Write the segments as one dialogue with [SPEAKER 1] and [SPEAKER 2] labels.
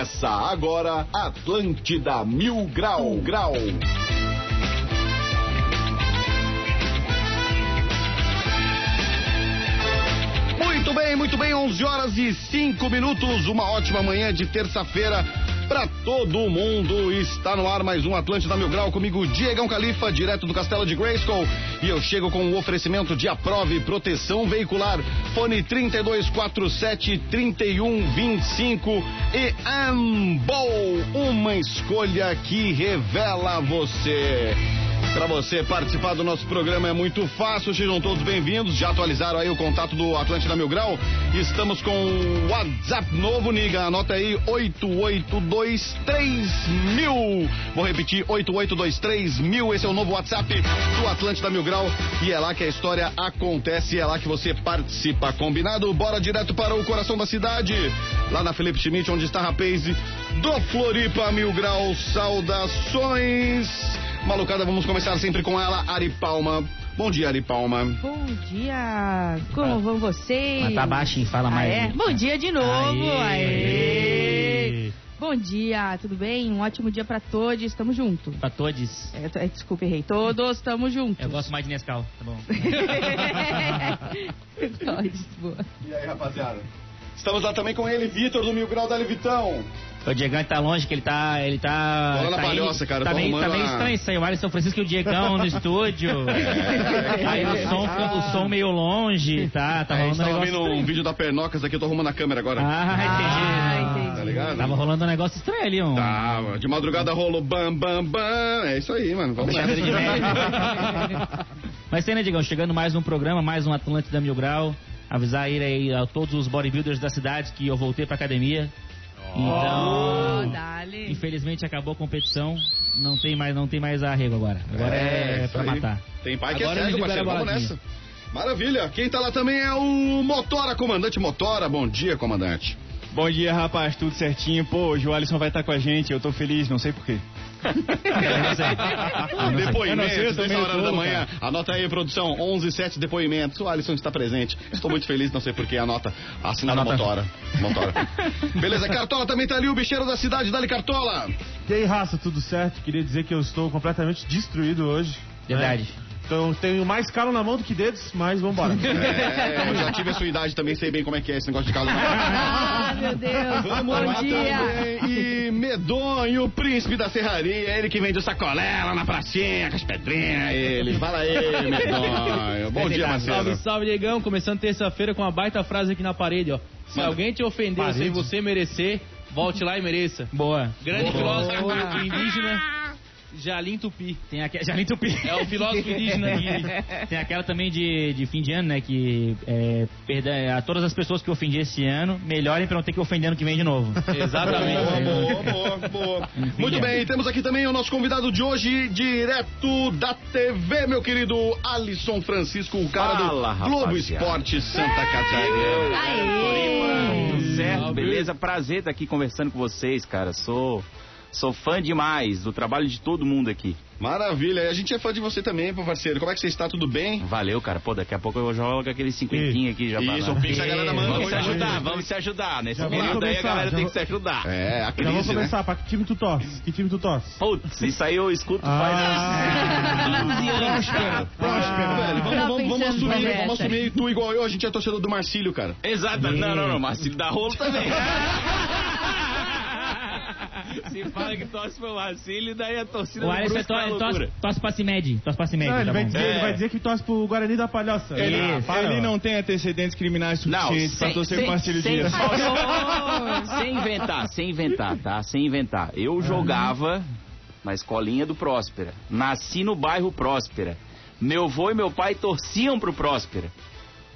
[SPEAKER 1] Começa agora Atlântida Mil Grau. Grau. Muito bem, muito bem, 11 horas e 5 minutos, uma ótima manhã de terça-feira todo mundo. Está no ar mais um Atlântida Mil Grau comigo, Diegão Califa, direto do Castelo de Grayskull. E eu chego com o um oferecimento de Aprove Proteção Veicular, fone 3247 3125 e Ambol, uma escolha que revela você. Para você participar do nosso programa é muito fácil, sejam todos bem-vindos. Já atualizaram aí o contato do Atlântida Mil Grau? Estamos com o WhatsApp novo, Niga. Anota aí 8823 Vou repetir, 8823 Esse é o novo WhatsApp do Atlântida Mil Grau. E é lá que a história acontece, é lá que você participa. Combinado? Bora direto para o coração da cidade. Lá na Felipe Schmidt, onde está a Rapaz do Floripa Mil Grau. Saudações! Malucada, vamos começar sempre com ela, Ari Palma. Bom dia, Ari Palma.
[SPEAKER 2] Bom dia, como ah, vão vocês?
[SPEAKER 3] Mas tá baixinho, fala
[SPEAKER 2] ah,
[SPEAKER 3] mais.
[SPEAKER 2] É? Bom dia de novo, aê. aê. Bom dia, tudo bem? Um ótimo dia pra todos, estamos juntos.
[SPEAKER 3] Pra todos?
[SPEAKER 2] É, desculpa, errei. Todos estamos juntos.
[SPEAKER 3] Eu gosto mais de Nescau, tá bom.
[SPEAKER 1] todos, boa. E aí, rapaziada? Estamos lá também com ele, Vitor do Mil Grau da Levitão.
[SPEAKER 3] O Diegão tá longe, que ele tá. Ele tá.
[SPEAKER 1] Bola
[SPEAKER 3] tá
[SPEAKER 1] na palhoça, cara.
[SPEAKER 3] Tá meio, tá meio estranho isso aí. O Alisson Francisco e o Diegão no estúdio. É, aí o som, o som meio longe, tá? Tá
[SPEAKER 1] é,
[SPEAKER 3] rolando um
[SPEAKER 1] negócio.
[SPEAKER 3] vendo
[SPEAKER 1] um vídeo da Pernocas aqui, eu tô arrumando a câmera agora.
[SPEAKER 3] Ah, entendi.
[SPEAKER 2] Ah, entendi.
[SPEAKER 1] Tá ligado?
[SPEAKER 3] Tava rolando um negócio estranho ali, um.
[SPEAKER 1] Tava. De madrugada rolou bam, bam, bam. É isso aí, mano. Vamos nessa.
[SPEAKER 3] Mas tem, né, Diegão? Chegando mais um programa, mais um Atlântida Mil Grau. Avisar aí, aí a todos os bodybuilders da cidade que eu voltei pra academia. Então,
[SPEAKER 2] oh,
[SPEAKER 3] infelizmente acabou a competição, não tem mais, não tem mais arrego agora. Agora é, é pra matar.
[SPEAKER 1] Tem pai que é agora é cego, parceiro, vamos nessa. Maravilha. Quem tá lá também é o Motora, comandante Motora. Bom dia, comandante.
[SPEAKER 4] Bom dia, rapaz, tudo certinho. Pô, hoje o Alisson vai estar com a gente, eu tô feliz, não sei porquê.
[SPEAKER 1] Depoimentos, nessa hora da manhã. Cara. Anota aí, produção, 11 7 depoimentos. O Alisson está presente. Estou muito feliz, não sei porquê. Anota, assinada Anota. Motora. Motora. Beleza, Cartola também tá ali, o bicheiro da cidade. Dali, Cartola.
[SPEAKER 4] E aí, raça, tudo certo? Queria dizer que eu estou completamente destruído hoje.
[SPEAKER 3] Verdade. Né?
[SPEAKER 4] Então tenho mais calo na mão do que dedos, mas vambora.
[SPEAKER 1] É, eu já tive a sua idade também, sei bem como é que é esse negócio de calo na mão.
[SPEAKER 2] Ah, meu Deus.
[SPEAKER 1] Vamos
[SPEAKER 2] Bom
[SPEAKER 1] lá
[SPEAKER 2] dia.
[SPEAKER 1] Também. E Medonho, o príncipe da serraria, ele que vende o sacolé lá na pracinha, com as pedrinhas, ele. Fala aí, Medonho. Bom dia, Marcelo.
[SPEAKER 5] Salve, salve, Diegão. Começando terça-feira com uma baita frase aqui na parede, ó. Se Mano. alguém te ofendeu parede. sem você merecer, volte lá e mereça.
[SPEAKER 3] Boa.
[SPEAKER 5] Grande Boa. filósofo indígena Jalim Tupi.
[SPEAKER 3] Tem aquela, Jalim Tupi.
[SPEAKER 5] É o filósofo indígena
[SPEAKER 3] Tem aquela também de, de fim de ano, né? Que é, perda, é, a todas as pessoas que ofendi esse ano, melhorem pra não ter que ofender ano que vem de novo.
[SPEAKER 5] Exatamente.
[SPEAKER 1] boa, boa, boa, boa. Muito bem, temos aqui também o nosso convidado de hoje, direto da TV, meu querido Alisson Francisco, o cara Fala, do Globo Esporte Santa Catarina.
[SPEAKER 6] Aê! Tudo certo, beleza? Prazer estar aqui conversando com vocês, cara. Sou Sou fã demais do trabalho de todo mundo aqui.
[SPEAKER 1] Maravilha. E a gente é fã de você também, parceiro. Como é que você está? Tudo bem?
[SPEAKER 6] Valeu, cara. Pô, daqui a pouco eu jogo aquele cinquentinho aqui já
[SPEAKER 1] Isso, o Pix a galera manda.
[SPEAKER 6] Vamos se ajudar, vamos se ajudar. Nesse período aí a galera tem que se ajudar.
[SPEAKER 1] É, a crise,
[SPEAKER 4] Já vamos
[SPEAKER 1] né?
[SPEAKER 4] começar. Né? Pra que time tu torce? Que time tu torce?
[SPEAKER 6] Putz, isso aí eu escuto
[SPEAKER 4] ah.
[SPEAKER 6] faz 15 anos,
[SPEAKER 1] cara. Próspero, velho. Vamos, vamos, vamos assumir, vamos assumir tu igual eu. A gente é torcedor do Marcílio, cara.
[SPEAKER 6] Exato. Não, não, não. Marcílio da rolo também. Se fala que torce pro Marcílio, daí a torcida
[SPEAKER 3] o Alisson é to, torce, torce pra Cimed. Torce pra Cimed.
[SPEAKER 4] Não, ele,
[SPEAKER 3] tá
[SPEAKER 4] vai
[SPEAKER 3] bom.
[SPEAKER 4] dizer, é. ele vai dizer que torce pro Guarani da Palhoça.
[SPEAKER 1] Ele,
[SPEAKER 4] ah, ele não tem antecedentes criminais suficientes pra torcer pro Marcílio
[SPEAKER 6] sem,
[SPEAKER 4] Dias.
[SPEAKER 6] sem inventar, sem inventar, tá? Sem inventar. Eu jogava na escolinha do Próspera. Nasci no bairro Próspera. Meu avô e meu pai torciam pro Próspera.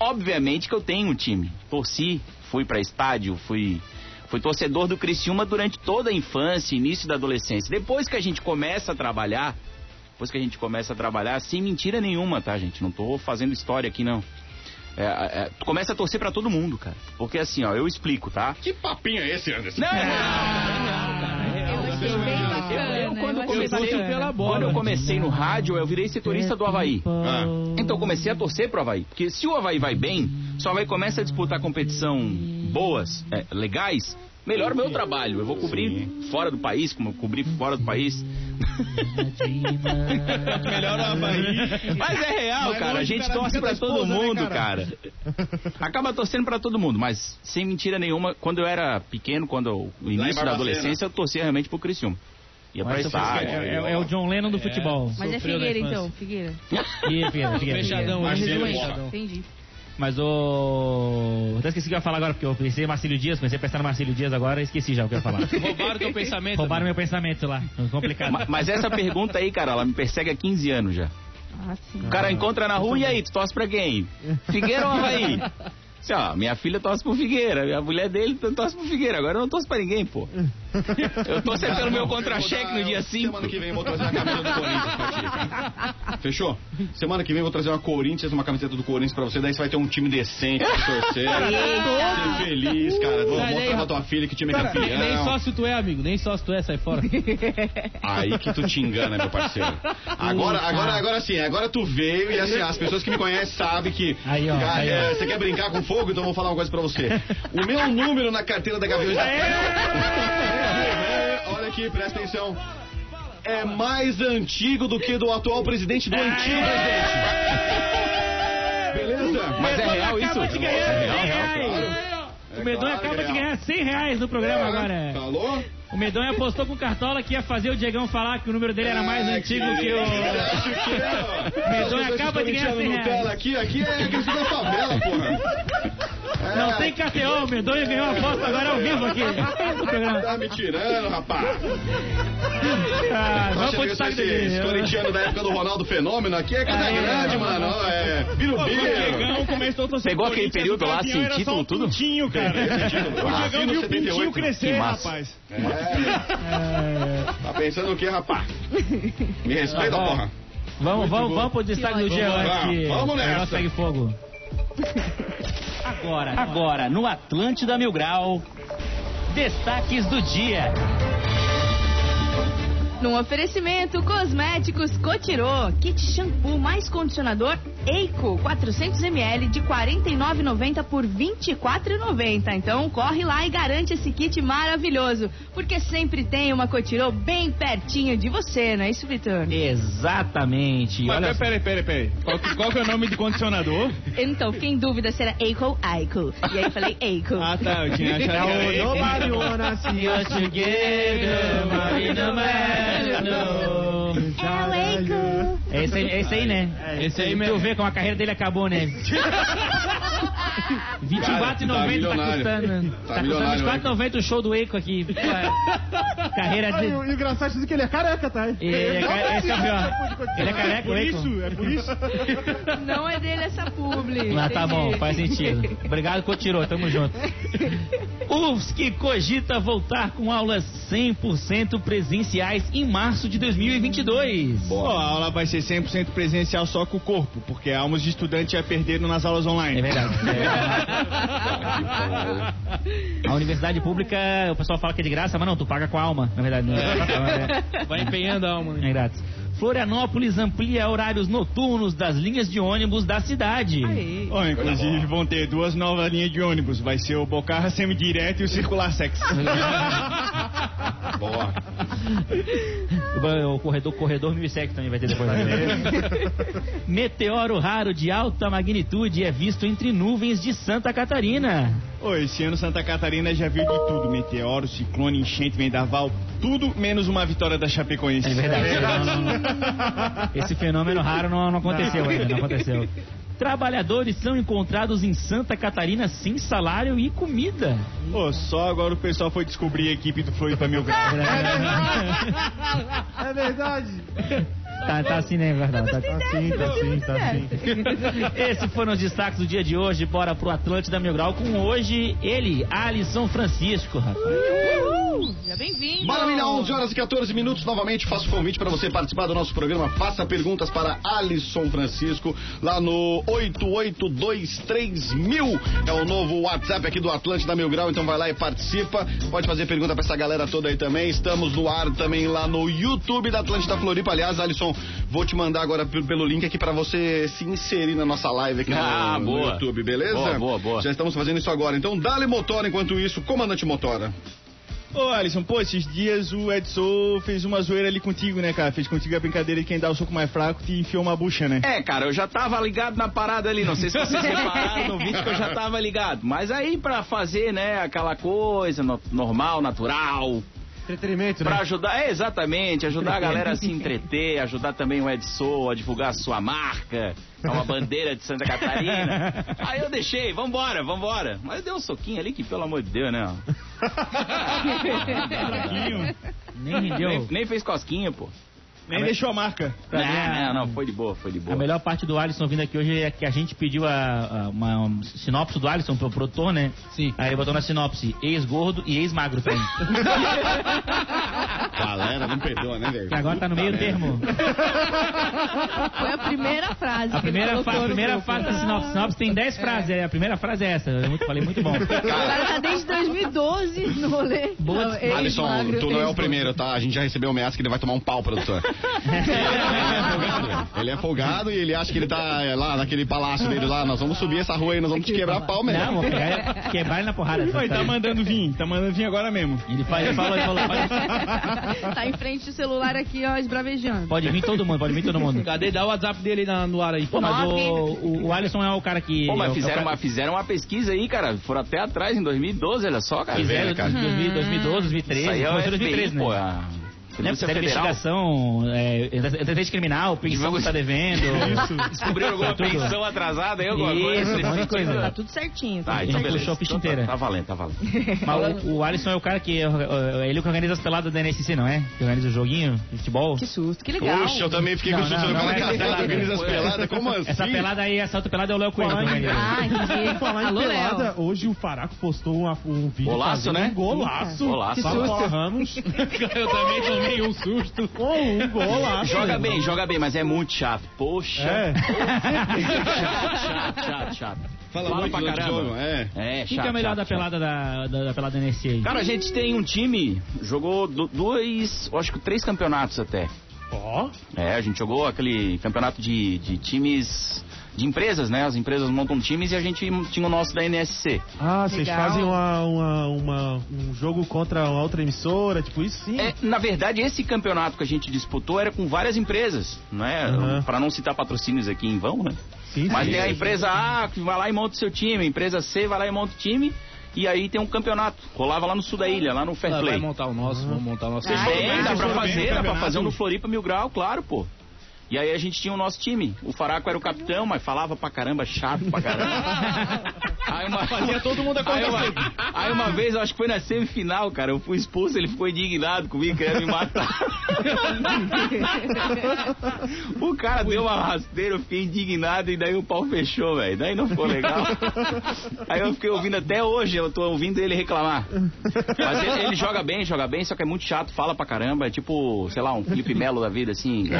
[SPEAKER 6] Obviamente que eu tenho um time. Torci, fui para estádio, fui Fui torcedor do Criciúma durante toda a infância, início da adolescência. Depois que a gente começa a trabalhar, depois que a gente começa a trabalhar, sem mentira nenhuma, tá, gente? Não tô fazendo história aqui, não. É, é, tu começa a torcer para todo mundo, cara. Porque assim, ó, eu explico, tá?
[SPEAKER 1] Que papinho é esse, Anderson?
[SPEAKER 6] Não, não, não,
[SPEAKER 2] achei bem bacana.
[SPEAKER 6] Eu, quando,
[SPEAKER 2] eu
[SPEAKER 6] comecei,
[SPEAKER 2] pela
[SPEAKER 6] bola, quando eu comecei no rádio, eu virei setorista do Havaí. Ah. Então eu comecei a torcer pro Havaí. Porque se o Havaí vai bem, se o Havaí começa a disputar competição boas, é, legais, Melhora o meu trabalho. Eu vou cobrir fora do país, como eu cobri fora do país.
[SPEAKER 4] Melhor o Havaí.
[SPEAKER 6] Mas é real,
[SPEAKER 1] Mas
[SPEAKER 6] cara. A gente torce pra todo
[SPEAKER 1] esposa, né,
[SPEAKER 6] mundo,
[SPEAKER 1] cara?
[SPEAKER 6] cara. Acaba torcendo pra todo mundo, mas sem mentira nenhuma, quando eu era pequeno, quando o início da adolescência, eu torcia realmente pro Criciúma. Ia pra estádio.
[SPEAKER 3] é, é- é o John Lennon do futebol.
[SPEAKER 2] Mas é
[SPEAKER 5] Sofreu
[SPEAKER 2] Figueira, então, Figueira.
[SPEAKER 3] Figueira, Figueira.
[SPEAKER 5] Fechadão, fechadão.
[SPEAKER 2] Entendi.
[SPEAKER 3] Mas o. Até esqueci o que eu ia falar agora, porque eu pensei em Marcílio Dias, comecei a pensar no Marcílio Dias agora e esqueci já o que eu ia falar.
[SPEAKER 5] Roubaram teu pensamento.
[SPEAKER 3] Roubaram meu pensamento lá. Complicado.
[SPEAKER 6] Ma- Mas essa pergunta aí, cara, ela me persegue há 15 anos já.
[SPEAKER 2] Ah, sim.
[SPEAKER 6] O cara encontra na rua e aí, tu torce pra quem? Figueira ou Havaí? Assim, ó, minha filha torce pro Figueira, a mulher dele torce pro Figueira, agora eu não torço pra ninguém, pô. Eu é pelo meu contra-cheque no dia 5.
[SPEAKER 1] Semana que vem eu vou trazer uma camiseta do Corinthians pra ti, cara. Fechou? Semana que vem eu vou trazer uma Corinthians, uma camiseta do Corinthians pra você, daí você vai ter um time decente pra torcer. Ser feliz, cara. Vou mostrar pra tua filha que o time é
[SPEAKER 5] Nem, nem
[SPEAKER 1] campeão.
[SPEAKER 5] sócio tu é, amigo. Nem sócio tu é, sai fora.
[SPEAKER 1] Aí que tu te engana, meu parceiro. Agora, agora, agora sim, agora tu veio e assim, as pessoas que me conhecem sabem que.
[SPEAKER 3] Aí, ó,
[SPEAKER 1] Cara,
[SPEAKER 3] aí, ó.
[SPEAKER 1] é, Você quer brincar com fogo? Então eu vou falar uma coisa pra você. O meu número na carteira da Gaviões da aqui, presta atenção. É mais antigo do que do atual presidente do antigo presidente. Beleza?
[SPEAKER 6] Mas é real isso? É real,
[SPEAKER 3] 100
[SPEAKER 6] real.
[SPEAKER 1] É
[SPEAKER 3] O
[SPEAKER 1] claro que
[SPEAKER 3] acaba
[SPEAKER 1] é
[SPEAKER 3] de ganhar 100 reais no programa agora.
[SPEAKER 1] Falou?
[SPEAKER 3] O Medonho apostou com Cartola que ia fazer o Diegão falar que o número dele era mais
[SPEAKER 1] É,
[SPEAKER 3] antigo que
[SPEAKER 1] Você
[SPEAKER 3] o.
[SPEAKER 1] que é? Vocês
[SPEAKER 3] acaba de ganhar
[SPEAKER 1] estão
[SPEAKER 3] 100
[SPEAKER 1] mentindo Nutella
[SPEAKER 3] reais.
[SPEAKER 1] aqui, aqui é questão da favela, porra. É,
[SPEAKER 3] Não tem KTO, o Medonho ganhou a aposta agora ao vivo aqui.
[SPEAKER 1] Tá me tirando, rapaz.
[SPEAKER 3] Ah, vamos
[SPEAKER 1] Nossa,
[SPEAKER 3] pro
[SPEAKER 1] esse,
[SPEAKER 3] destaque
[SPEAKER 1] esse
[SPEAKER 3] dele.
[SPEAKER 1] corintiano da época do Ronaldo Fenômeno aqui é casa
[SPEAKER 3] Aí,
[SPEAKER 1] grande,
[SPEAKER 3] ó.
[SPEAKER 1] mano. É, birubiru.
[SPEAKER 4] Diegão começou a torcer
[SPEAKER 6] Pegou aquele período
[SPEAKER 4] o
[SPEAKER 6] lá, título,
[SPEAKER 4] um
[SPEAKER 6] tudo?
[SPEAKER 4] pintinho, cara. O Diegão viu o
[SPEAKER 1] 78,
[SPEAKER 4] pintinho crescer, rapaz.
[SPEAKER 1] Tá pensando o que, rapaz? Me respeita,
[SPEAKER 3] Ah,
[SPEAKER 1] porra.
[SPEAKER 3] Vamos, vamos, vamos pro destaque do
[SPEAKER 1] lá,
[SPEAKER 3] antes que
[SPEAKER 1] vamos nessa.
[SPEAKER 3] negócio pegue fogo.
[SPEAKER 6] Agora, agora, no Atlântida Mil Grau, destaques do dia.
[SPEAKER 2] Num oferecimento, cosméticos Cotirô, kit shampoo mais condicionador Eico, 400ml de R$ 49,90 por R$ 24,90. Então corre lá e garante esse kit maravilhoso, porque sempre tem uma Cotirô bem pertinho de você, não é isso, Vitor?
[SPEAKER 3] Exatamente.
[SPEAKER 4] Mas
[SPEAKER 3] Olha
[SPEAKER 4] peraí, peraí, peraí. Qual, que- qual que é o nome do condicionador?
[SPEAKER 2] Então, fiquei em dúvida se era Eico ou Aico. E aí falei Eico.
[SPEAKER 4] Ah, tá. Eu tinha achado que era
[SPEAKER 7] wanna see us
[SPEAKER 3] together, Marina.
[SPEAKER 2] É o Eico.
[SPEAKER 3] É esse aí, é esse aí, né?
[SPEAKER 5] Esse aí
[SPEAKER 3] Tu
[SPEAKER 5] mesmo.
[SPEAKER 3] vê como a carreira dele acabou, né?
[SPEAKER 1] Cara,
[SPEAKER 3] 24,90 tá custando.
[SPEAKER 1] Tá
[SPEAKER 3] Tá,
[SPEAKER 1] milionário,
[SPEAKER 3] custando 24,90 o show do Eiko aqui. É. Carreira
[SPEAKER 7] Ah, e
[SPEAKER 3] de.
[SPEAKER 7] o e o engraçado é que ele é careca, tá?
[SPEAKER 3] Ele é, ca- esse é o pior. Ele é careca, o
[SPEAKER 4] Por
[SPEAKER 3] Eiko.
[SPEAKER 4] isso, é por isso.
[SPEAKER 2] Não é dele essa publi.
[SPEAKER 3] Ah, tá bom, faz sentido. Obrigado, Cotirô, tamo junto. UFSC cogita voltar com aulas 100% presenciais em março de 2022.
[SPEAKER 4] Pô, a aula vai ser 100% presencial só com o corpo, porque almas de estudante já perderam nas aulas online.
[SPEAKER 3] É verdade. É. A universidade pública, o pessoal fala que é de graça, mas não, tu paga com a alma, na verdade. Não é,
[SPEAKER 5] Vai empenhando a alma, né?
[SPEAKER 3] é grátis. Florianópolis amplia horários noturnos das linhas de ônibus da cidade.
[SPEAKER 2] Aí.
[SPEAKER 4] Ó, inclusive vão ter duas novas linhas de ônibus. Vai ser o Bocarra Semidireto e o Circular Sex.
[SPEAKER 1] Boa.
[SPEAKER 3] O corredor, corredor 1007 também vai ter depois. Meteoro raro de alta magnitude é visto entre nuvens de Santa Catarina.
[SPEAKER 4] Ô, esse ano Santa Catarina já viu de tudo. Meteoro, ciclone, enchente, vendaval. Tudo menos uma vitória da Chapecoense.
[SPEAKER 3] É verdade. Não, não, não. Esse fenômeno raro não, não aconteceu ainda, não aconteceu. Trabalhadores são encontrados em Santa Catarina sem salário e comida.
[SPEAKER 4] Pô, só agora o pessoal foi descobrir a equipe do Floripa Mil Grau.
[SPEAKER 7] É verdade.
[SPEAKER 3] Tá, tá assim, né? é Verdade. Tá,
[SPEAKER 7] Tá sim, tá sim, tá sim.
[SPEAKER 3] Esses foram os destaques do dia de hoje. Bora pro Atlântida Mil Grau com hoje ele, Alisson Francisco, rapaz.
[SPEAKER 2] Uhul. Já Seja bem-vindo.
[SPEAKER 1] Maravilha, 11 horas e 14 minutos. Novamente faço o convite para você participar do nosso programa. Faça perguntas para Alisson Francisco lá no 8823000. É o novo WhatsApp aqui do Atlântida Mil Grau. Então vai lá e participa. Pode fazer pergunta para essa galera toda aí também. Estamos no ar também lá no YouTube da Atlântida Floripa. Aliás, Alisson, vou te mandar agora pelo link aqui para você se inserir na nossa live aqui no-
[SPEAKER 6] Ah,
[SPEAKER 1] no,
[SPEAKER 6] boa.
[SPEAKER 1] YouTube, beleza?
[SPEAKER 6] Boa, boa, boa.
[SPEAKER 1] Já estamos fazendo isso agora. Então, dale motora enquanto isso, comandante motora.
[SPEAKER 4] Ô, Alisson, pô, esses dias o Edson fez uma zoeira ali contigo, né, cara? Fez contigo a brincadeira de quem dá o soco mais fraco te enfiou uma bucha, né?
[SPEAKER 6] É, cara, eu já tava ligado na parada ali. Não sei se vocês repararam no vídeo que eu já tava ligado. Mas aí pra fazer, né, aquela coisa no- normal, natural,
[SPEAKER 7] Entretenimento,
[SPEAKER 6] Pra
[SPEAKER 7] né?
[SPEAKER 6] ajudar, é exatamente, ajudar a galera a se entreter, ajudar também o Edson a divulgar a sua marca, é uma bandeira de Santa Catarina. Aí eu deixei, vambora, vambora. Mas deu um soquinho ali que, pelo amor de Deus, né?
[SPEAKER 3] Nem.
[SPEAKER 6] Nem, nem fez cosquinha, pô.
[SPEAKER 4] Nem deixou a marca.
[SPEAKER 3] A-
[SPEAKER 6] Não, não, foi de boa, foi de
[SPEAKER 3] A
[SPEAKER 6] boa.
[SPEAKER 3] melhor parte do Alisson vindo aqui hoje é que a gente pediu a, a- uma sinopse do Alisson pro produtor, né?
[SPEAKER 5] Sim.
[SPEAKER 3] Aí ele botou na sinopse ex-gordo e ex-magro também.
[SPEAKER 1] Galera, não perdoa, né, velho?
[SPEAKER 3] Que agora tá no meio termo.
[SPEAKER 2] Foi a primeira frase.
[SPEAKER 3] A primeira,
[SPEAKER 2] ele
[SPEAKER 3] fa- a primeira
[SPEAKER 2] grupo.
[SPEAKER 3] fase da sinopse. Sinopse tem 10 frases. é, A primeira frase é essa. Eu muito- falei muito bom.
[SPEAKER 2] O cara tá desde 2012 no rolê.
[SPEAKER 3] Boa-
[SPEAKER 2] Não, ex-magro,
[SPEAKER 1] Alisson, tu não é o primeiro, tá? A gente já recebeu ameaça que ele vai tomar um pau, produtor. ele, é folgado, ele é folgado e ele acha que ele tá é, lá naquele palácio dele lá. Nós vamos subir essa rua aí, nós vamos te quebrar pau mesmo.
[SPEAKER 3] Não, vou pegar, quebrar ele na porrada.
[SPEAKER 4] Oi, tá mandando vir, tá mandando vir agora mesmo.
[SPEAKER 3] Ele, faz, ele falou, ele falou pode,
[SPEAKER 2] tá em frente do celular aqui, ó, esbravejando.
[SPEAKER 3] pode vir todo mundo, pode vir todo mundo.
[SPEAKER 5] Cadê? Dá o WhatsApp dele aí na- no ar aí.
[SPEAKER 3] Pô, mas o, o, o Alisson é o cara que...
[SPEAKER 6] Pô, mas
[SPEAKER 3] é
[SPEAKER 6] fizeram
[SPEAKER 3] cara-
[SPEAKER 6] uma, fizeram uma pesquisa aí, cara. Foram até atrás em 2012, olha só, cara.
[SPEAKER 3] Fizeram
[SPEAKER 1] cara.
[SPEAKER 3] 2000, 2012, 2013,
[SPEAKER 6] Isso aí é o
[SPEAKER 3] começou em
[SPEAKER 6] FBI,
[SPEAKER 3] 2013,
[SPEAKER 6] pô.
[SPEAKER 3] Né?
[SPEAKER 6] a
[SPEAKER 3] Né?
[SPEAKER 6] Federal.
[SPEAKER 3] investigação, é, antecedente criminal, pensão que tá devendo.
[SPEAKER 6] Descobriram alguma
[SPEAKER 3] Tudo.
[SPEAKER 6] pensão atrasada aí, alguma
[SPEAKER 3] Isso,
[SPEAKER 6] coisa?
[SPEAKER 3] um monte coisa.
[SPEAKER 2] Tá tudo certinho. Tá
[SPEAKER 6] Tá, então
[SPEAKER 3] Ele
[SPEAKER 6] beleza.
[SPEAKER 3] puxou a ficha
[SPEAKER 6] Então tá-
[SPEAKER 3] inteira.
[SPEAKER 6] Tá valendo, tá valendo.
[SPEAKER 3] Mas o, o Alisson é o cara que. É, é ele que organiza as peladas da NSC, não é? Que organiza o joguinho de futebol.
[SPEAKER 2] Que susto, que legal.
[SPEAKER 1] Puxa, eu também fiquei
[SPEAKER 3] Não,
[SPEAKER 1] com susto.
[SPEAKER 3] não,
[SPEAKER 1] falei,
[SPEAKER 3] é pelada,
[SPEAKER 1] organiza as peladas, como assim?
[SPEAKER 3] Essa pelada aí, essa outra pelada é o Léo Coelho. que.
[SPEAKER 2] Ah, entendi.
[SPEAKER 7] Falar em
[SPEAKER 2] Alô,
[SPEAKER 7] pelada,
[SPEAKER 2] Léo.
[SPEAKER 7] hoje o Faraco postou um vídeo
[SPEAKER 6] Golaço, né?
[SPEAKER 7] golaço.
[SPEAKER 6] Golaço.
[SPEAKER 2] Que susto.
[SPEAKER 7] Ramos.
[SPEAKER 5] Eu também tomei um susto.
[SPEAKER 7] Com um golaço.
[SPEAKER 6] Joga bem, joga bem, mas é muito chato. Poxa.
[SPEAKER 7] É.
[SPEAKER 6] Chato, chato, chato, chato.
[SPEAKER 1] Fala,
[SPEAKER 6] Fala
[SPEAKER 1] muito
[SPEAKER 6] pra caramba.
[SPEAKER 1] jogo, é.
[SPEAKER 6] É,
[SPEAKER 3] Quem
[SPEAKER 6] chato,
[SPEAKER 3] que é o melhor
[SPEAKER 6] chato,
[SPEAKER 3] da pelada da, da, da pelada NSC aí?
[SPEAKER 6] Cara, a gente tem um time, jogou do- dois, acho que três campeonatos até.
[SPEAKER 7] Ó.
[SPEAKER 6] É, a gente jogou aquele campeonato de, de times de empresas, né? As empresas montam times e a gente tinha o nosso da NSC.
[SPEAKER 7] Ah, vocês
[SPEAKER 2] Legal.
[SPEAKER 7] fazem uma, uma, uma- um jogo contra uma outra emissora, tipo isso sim.
[SPEAKER 6] É, na verdade, esse campeonato que a gente disputou era com várias empresas, né?
[SPEAKER 7] Uhum.
[SPEAKER 6] Para não citar patrocínios aqui em vão, né?
[SPEAKER 7] Sim,
[SPEAKER 6] Mas
[SPEAKER 7] sim.
[SPEAKER 6] tem a empresa A que vai lá e monta o seu time, a empresa C vai lá e monta o time, e aí tem um campeonato. Rolava lá no sul da ilha, lá no Fair
[SPEAKER 5] Vai
[SPEAKER 6] Play.
[SPEAKER 5] montar o nosso, vamos montar o nosso.
[SPEAKER 2] Ah, é?
[SPEAKER 6] dá pra
[SPEAKER 4] Vocês bem
[SPEAKER 6] fazer, dá pra fazer um no Floripa Mil Grau, claro, pô. E aí a gente tinha o nosso time. O Faraco era o capitão, mas falava pra caramba, chato pra caramba. Aí uma...
[SPEAKER 4] Fazia todo mundo
[SPEAKER 6] aí
[SPEAKER 4] acordar
[SPEAKER 6] uma... aí uma vez, eu acho que foi na semifinal, cara, eu fui expulso, ele ficou indignado comigo, querendo me matar. o cara deu uma rasteira, eu fiquei indignado e daí o pau fechou, velho. Daí não ficou legal. Aí eu fiquei ouvindo até hoje, eu tô ouvindo ele reclamar. Mas ele, ele joga bem, joga bem, só que é muito chato, fala pra caramba. É tipo, sei lá, um Felipe Melo da vida, assim.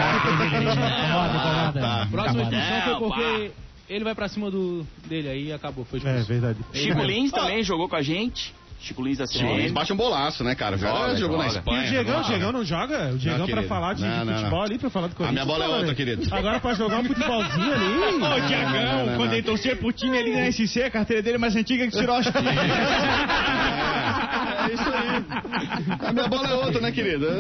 [SPEAKER 3] Ah. Incomoda, incomoda.
[SPEAKER 1] tá.
[SPEAKER 5] Próxima expulsão foi
[SPEAKER 6] Não,
[SPEAKER 5] porque ele vai pra cima do dele aí e acabou. Foi
[SPEAKER 7] É
[SPEAKER 5] expulso.
[SPEAKER 7] verdade.
[SPEAKER 6] Chico Lins também jogou com a gente. Chico Lins da
[SPEAKER 1] Chico Lins
[SPEAKER 6] CBN.
[SPEAKER 1] bate um bolaço, né, cara? Cara
[SPEAKER 6] Joga,
[SPEAKER 1] jogou na
[SPEAKER 6] joga.
[SPEAKER 7] E
[SPEAKER 1] Espanha.
[SPEAKER 7] o Diegão, o
[SPEAKER 1] não.
[SPEAKER 7] Diegão não joga? O Diegão pra
[SPEAKER 1] querido.
[SPEAKER 7] falar de,
[SPEAKER 1] Não, não,
[SPEAKER 7] futebol
[SPEAKER 1] não.
[SPEAKER 7] ali, pra falar do Corinthians.
[SPEAKER 1] minha bola é outra, querido.
[SPEAKER 7] Agora pra jogar um futebolzinho ali.
[SPEAKER 4] Ô,
[SPEAKER 1] não, não, não.
[SPEAKER 4] quando ele torcia pro time ali na SC, a carteira dele é mais antiga que o Ciroche.
[SPEAKER 1] É, é isso aí. A minha bola é outra, né, querido? Tô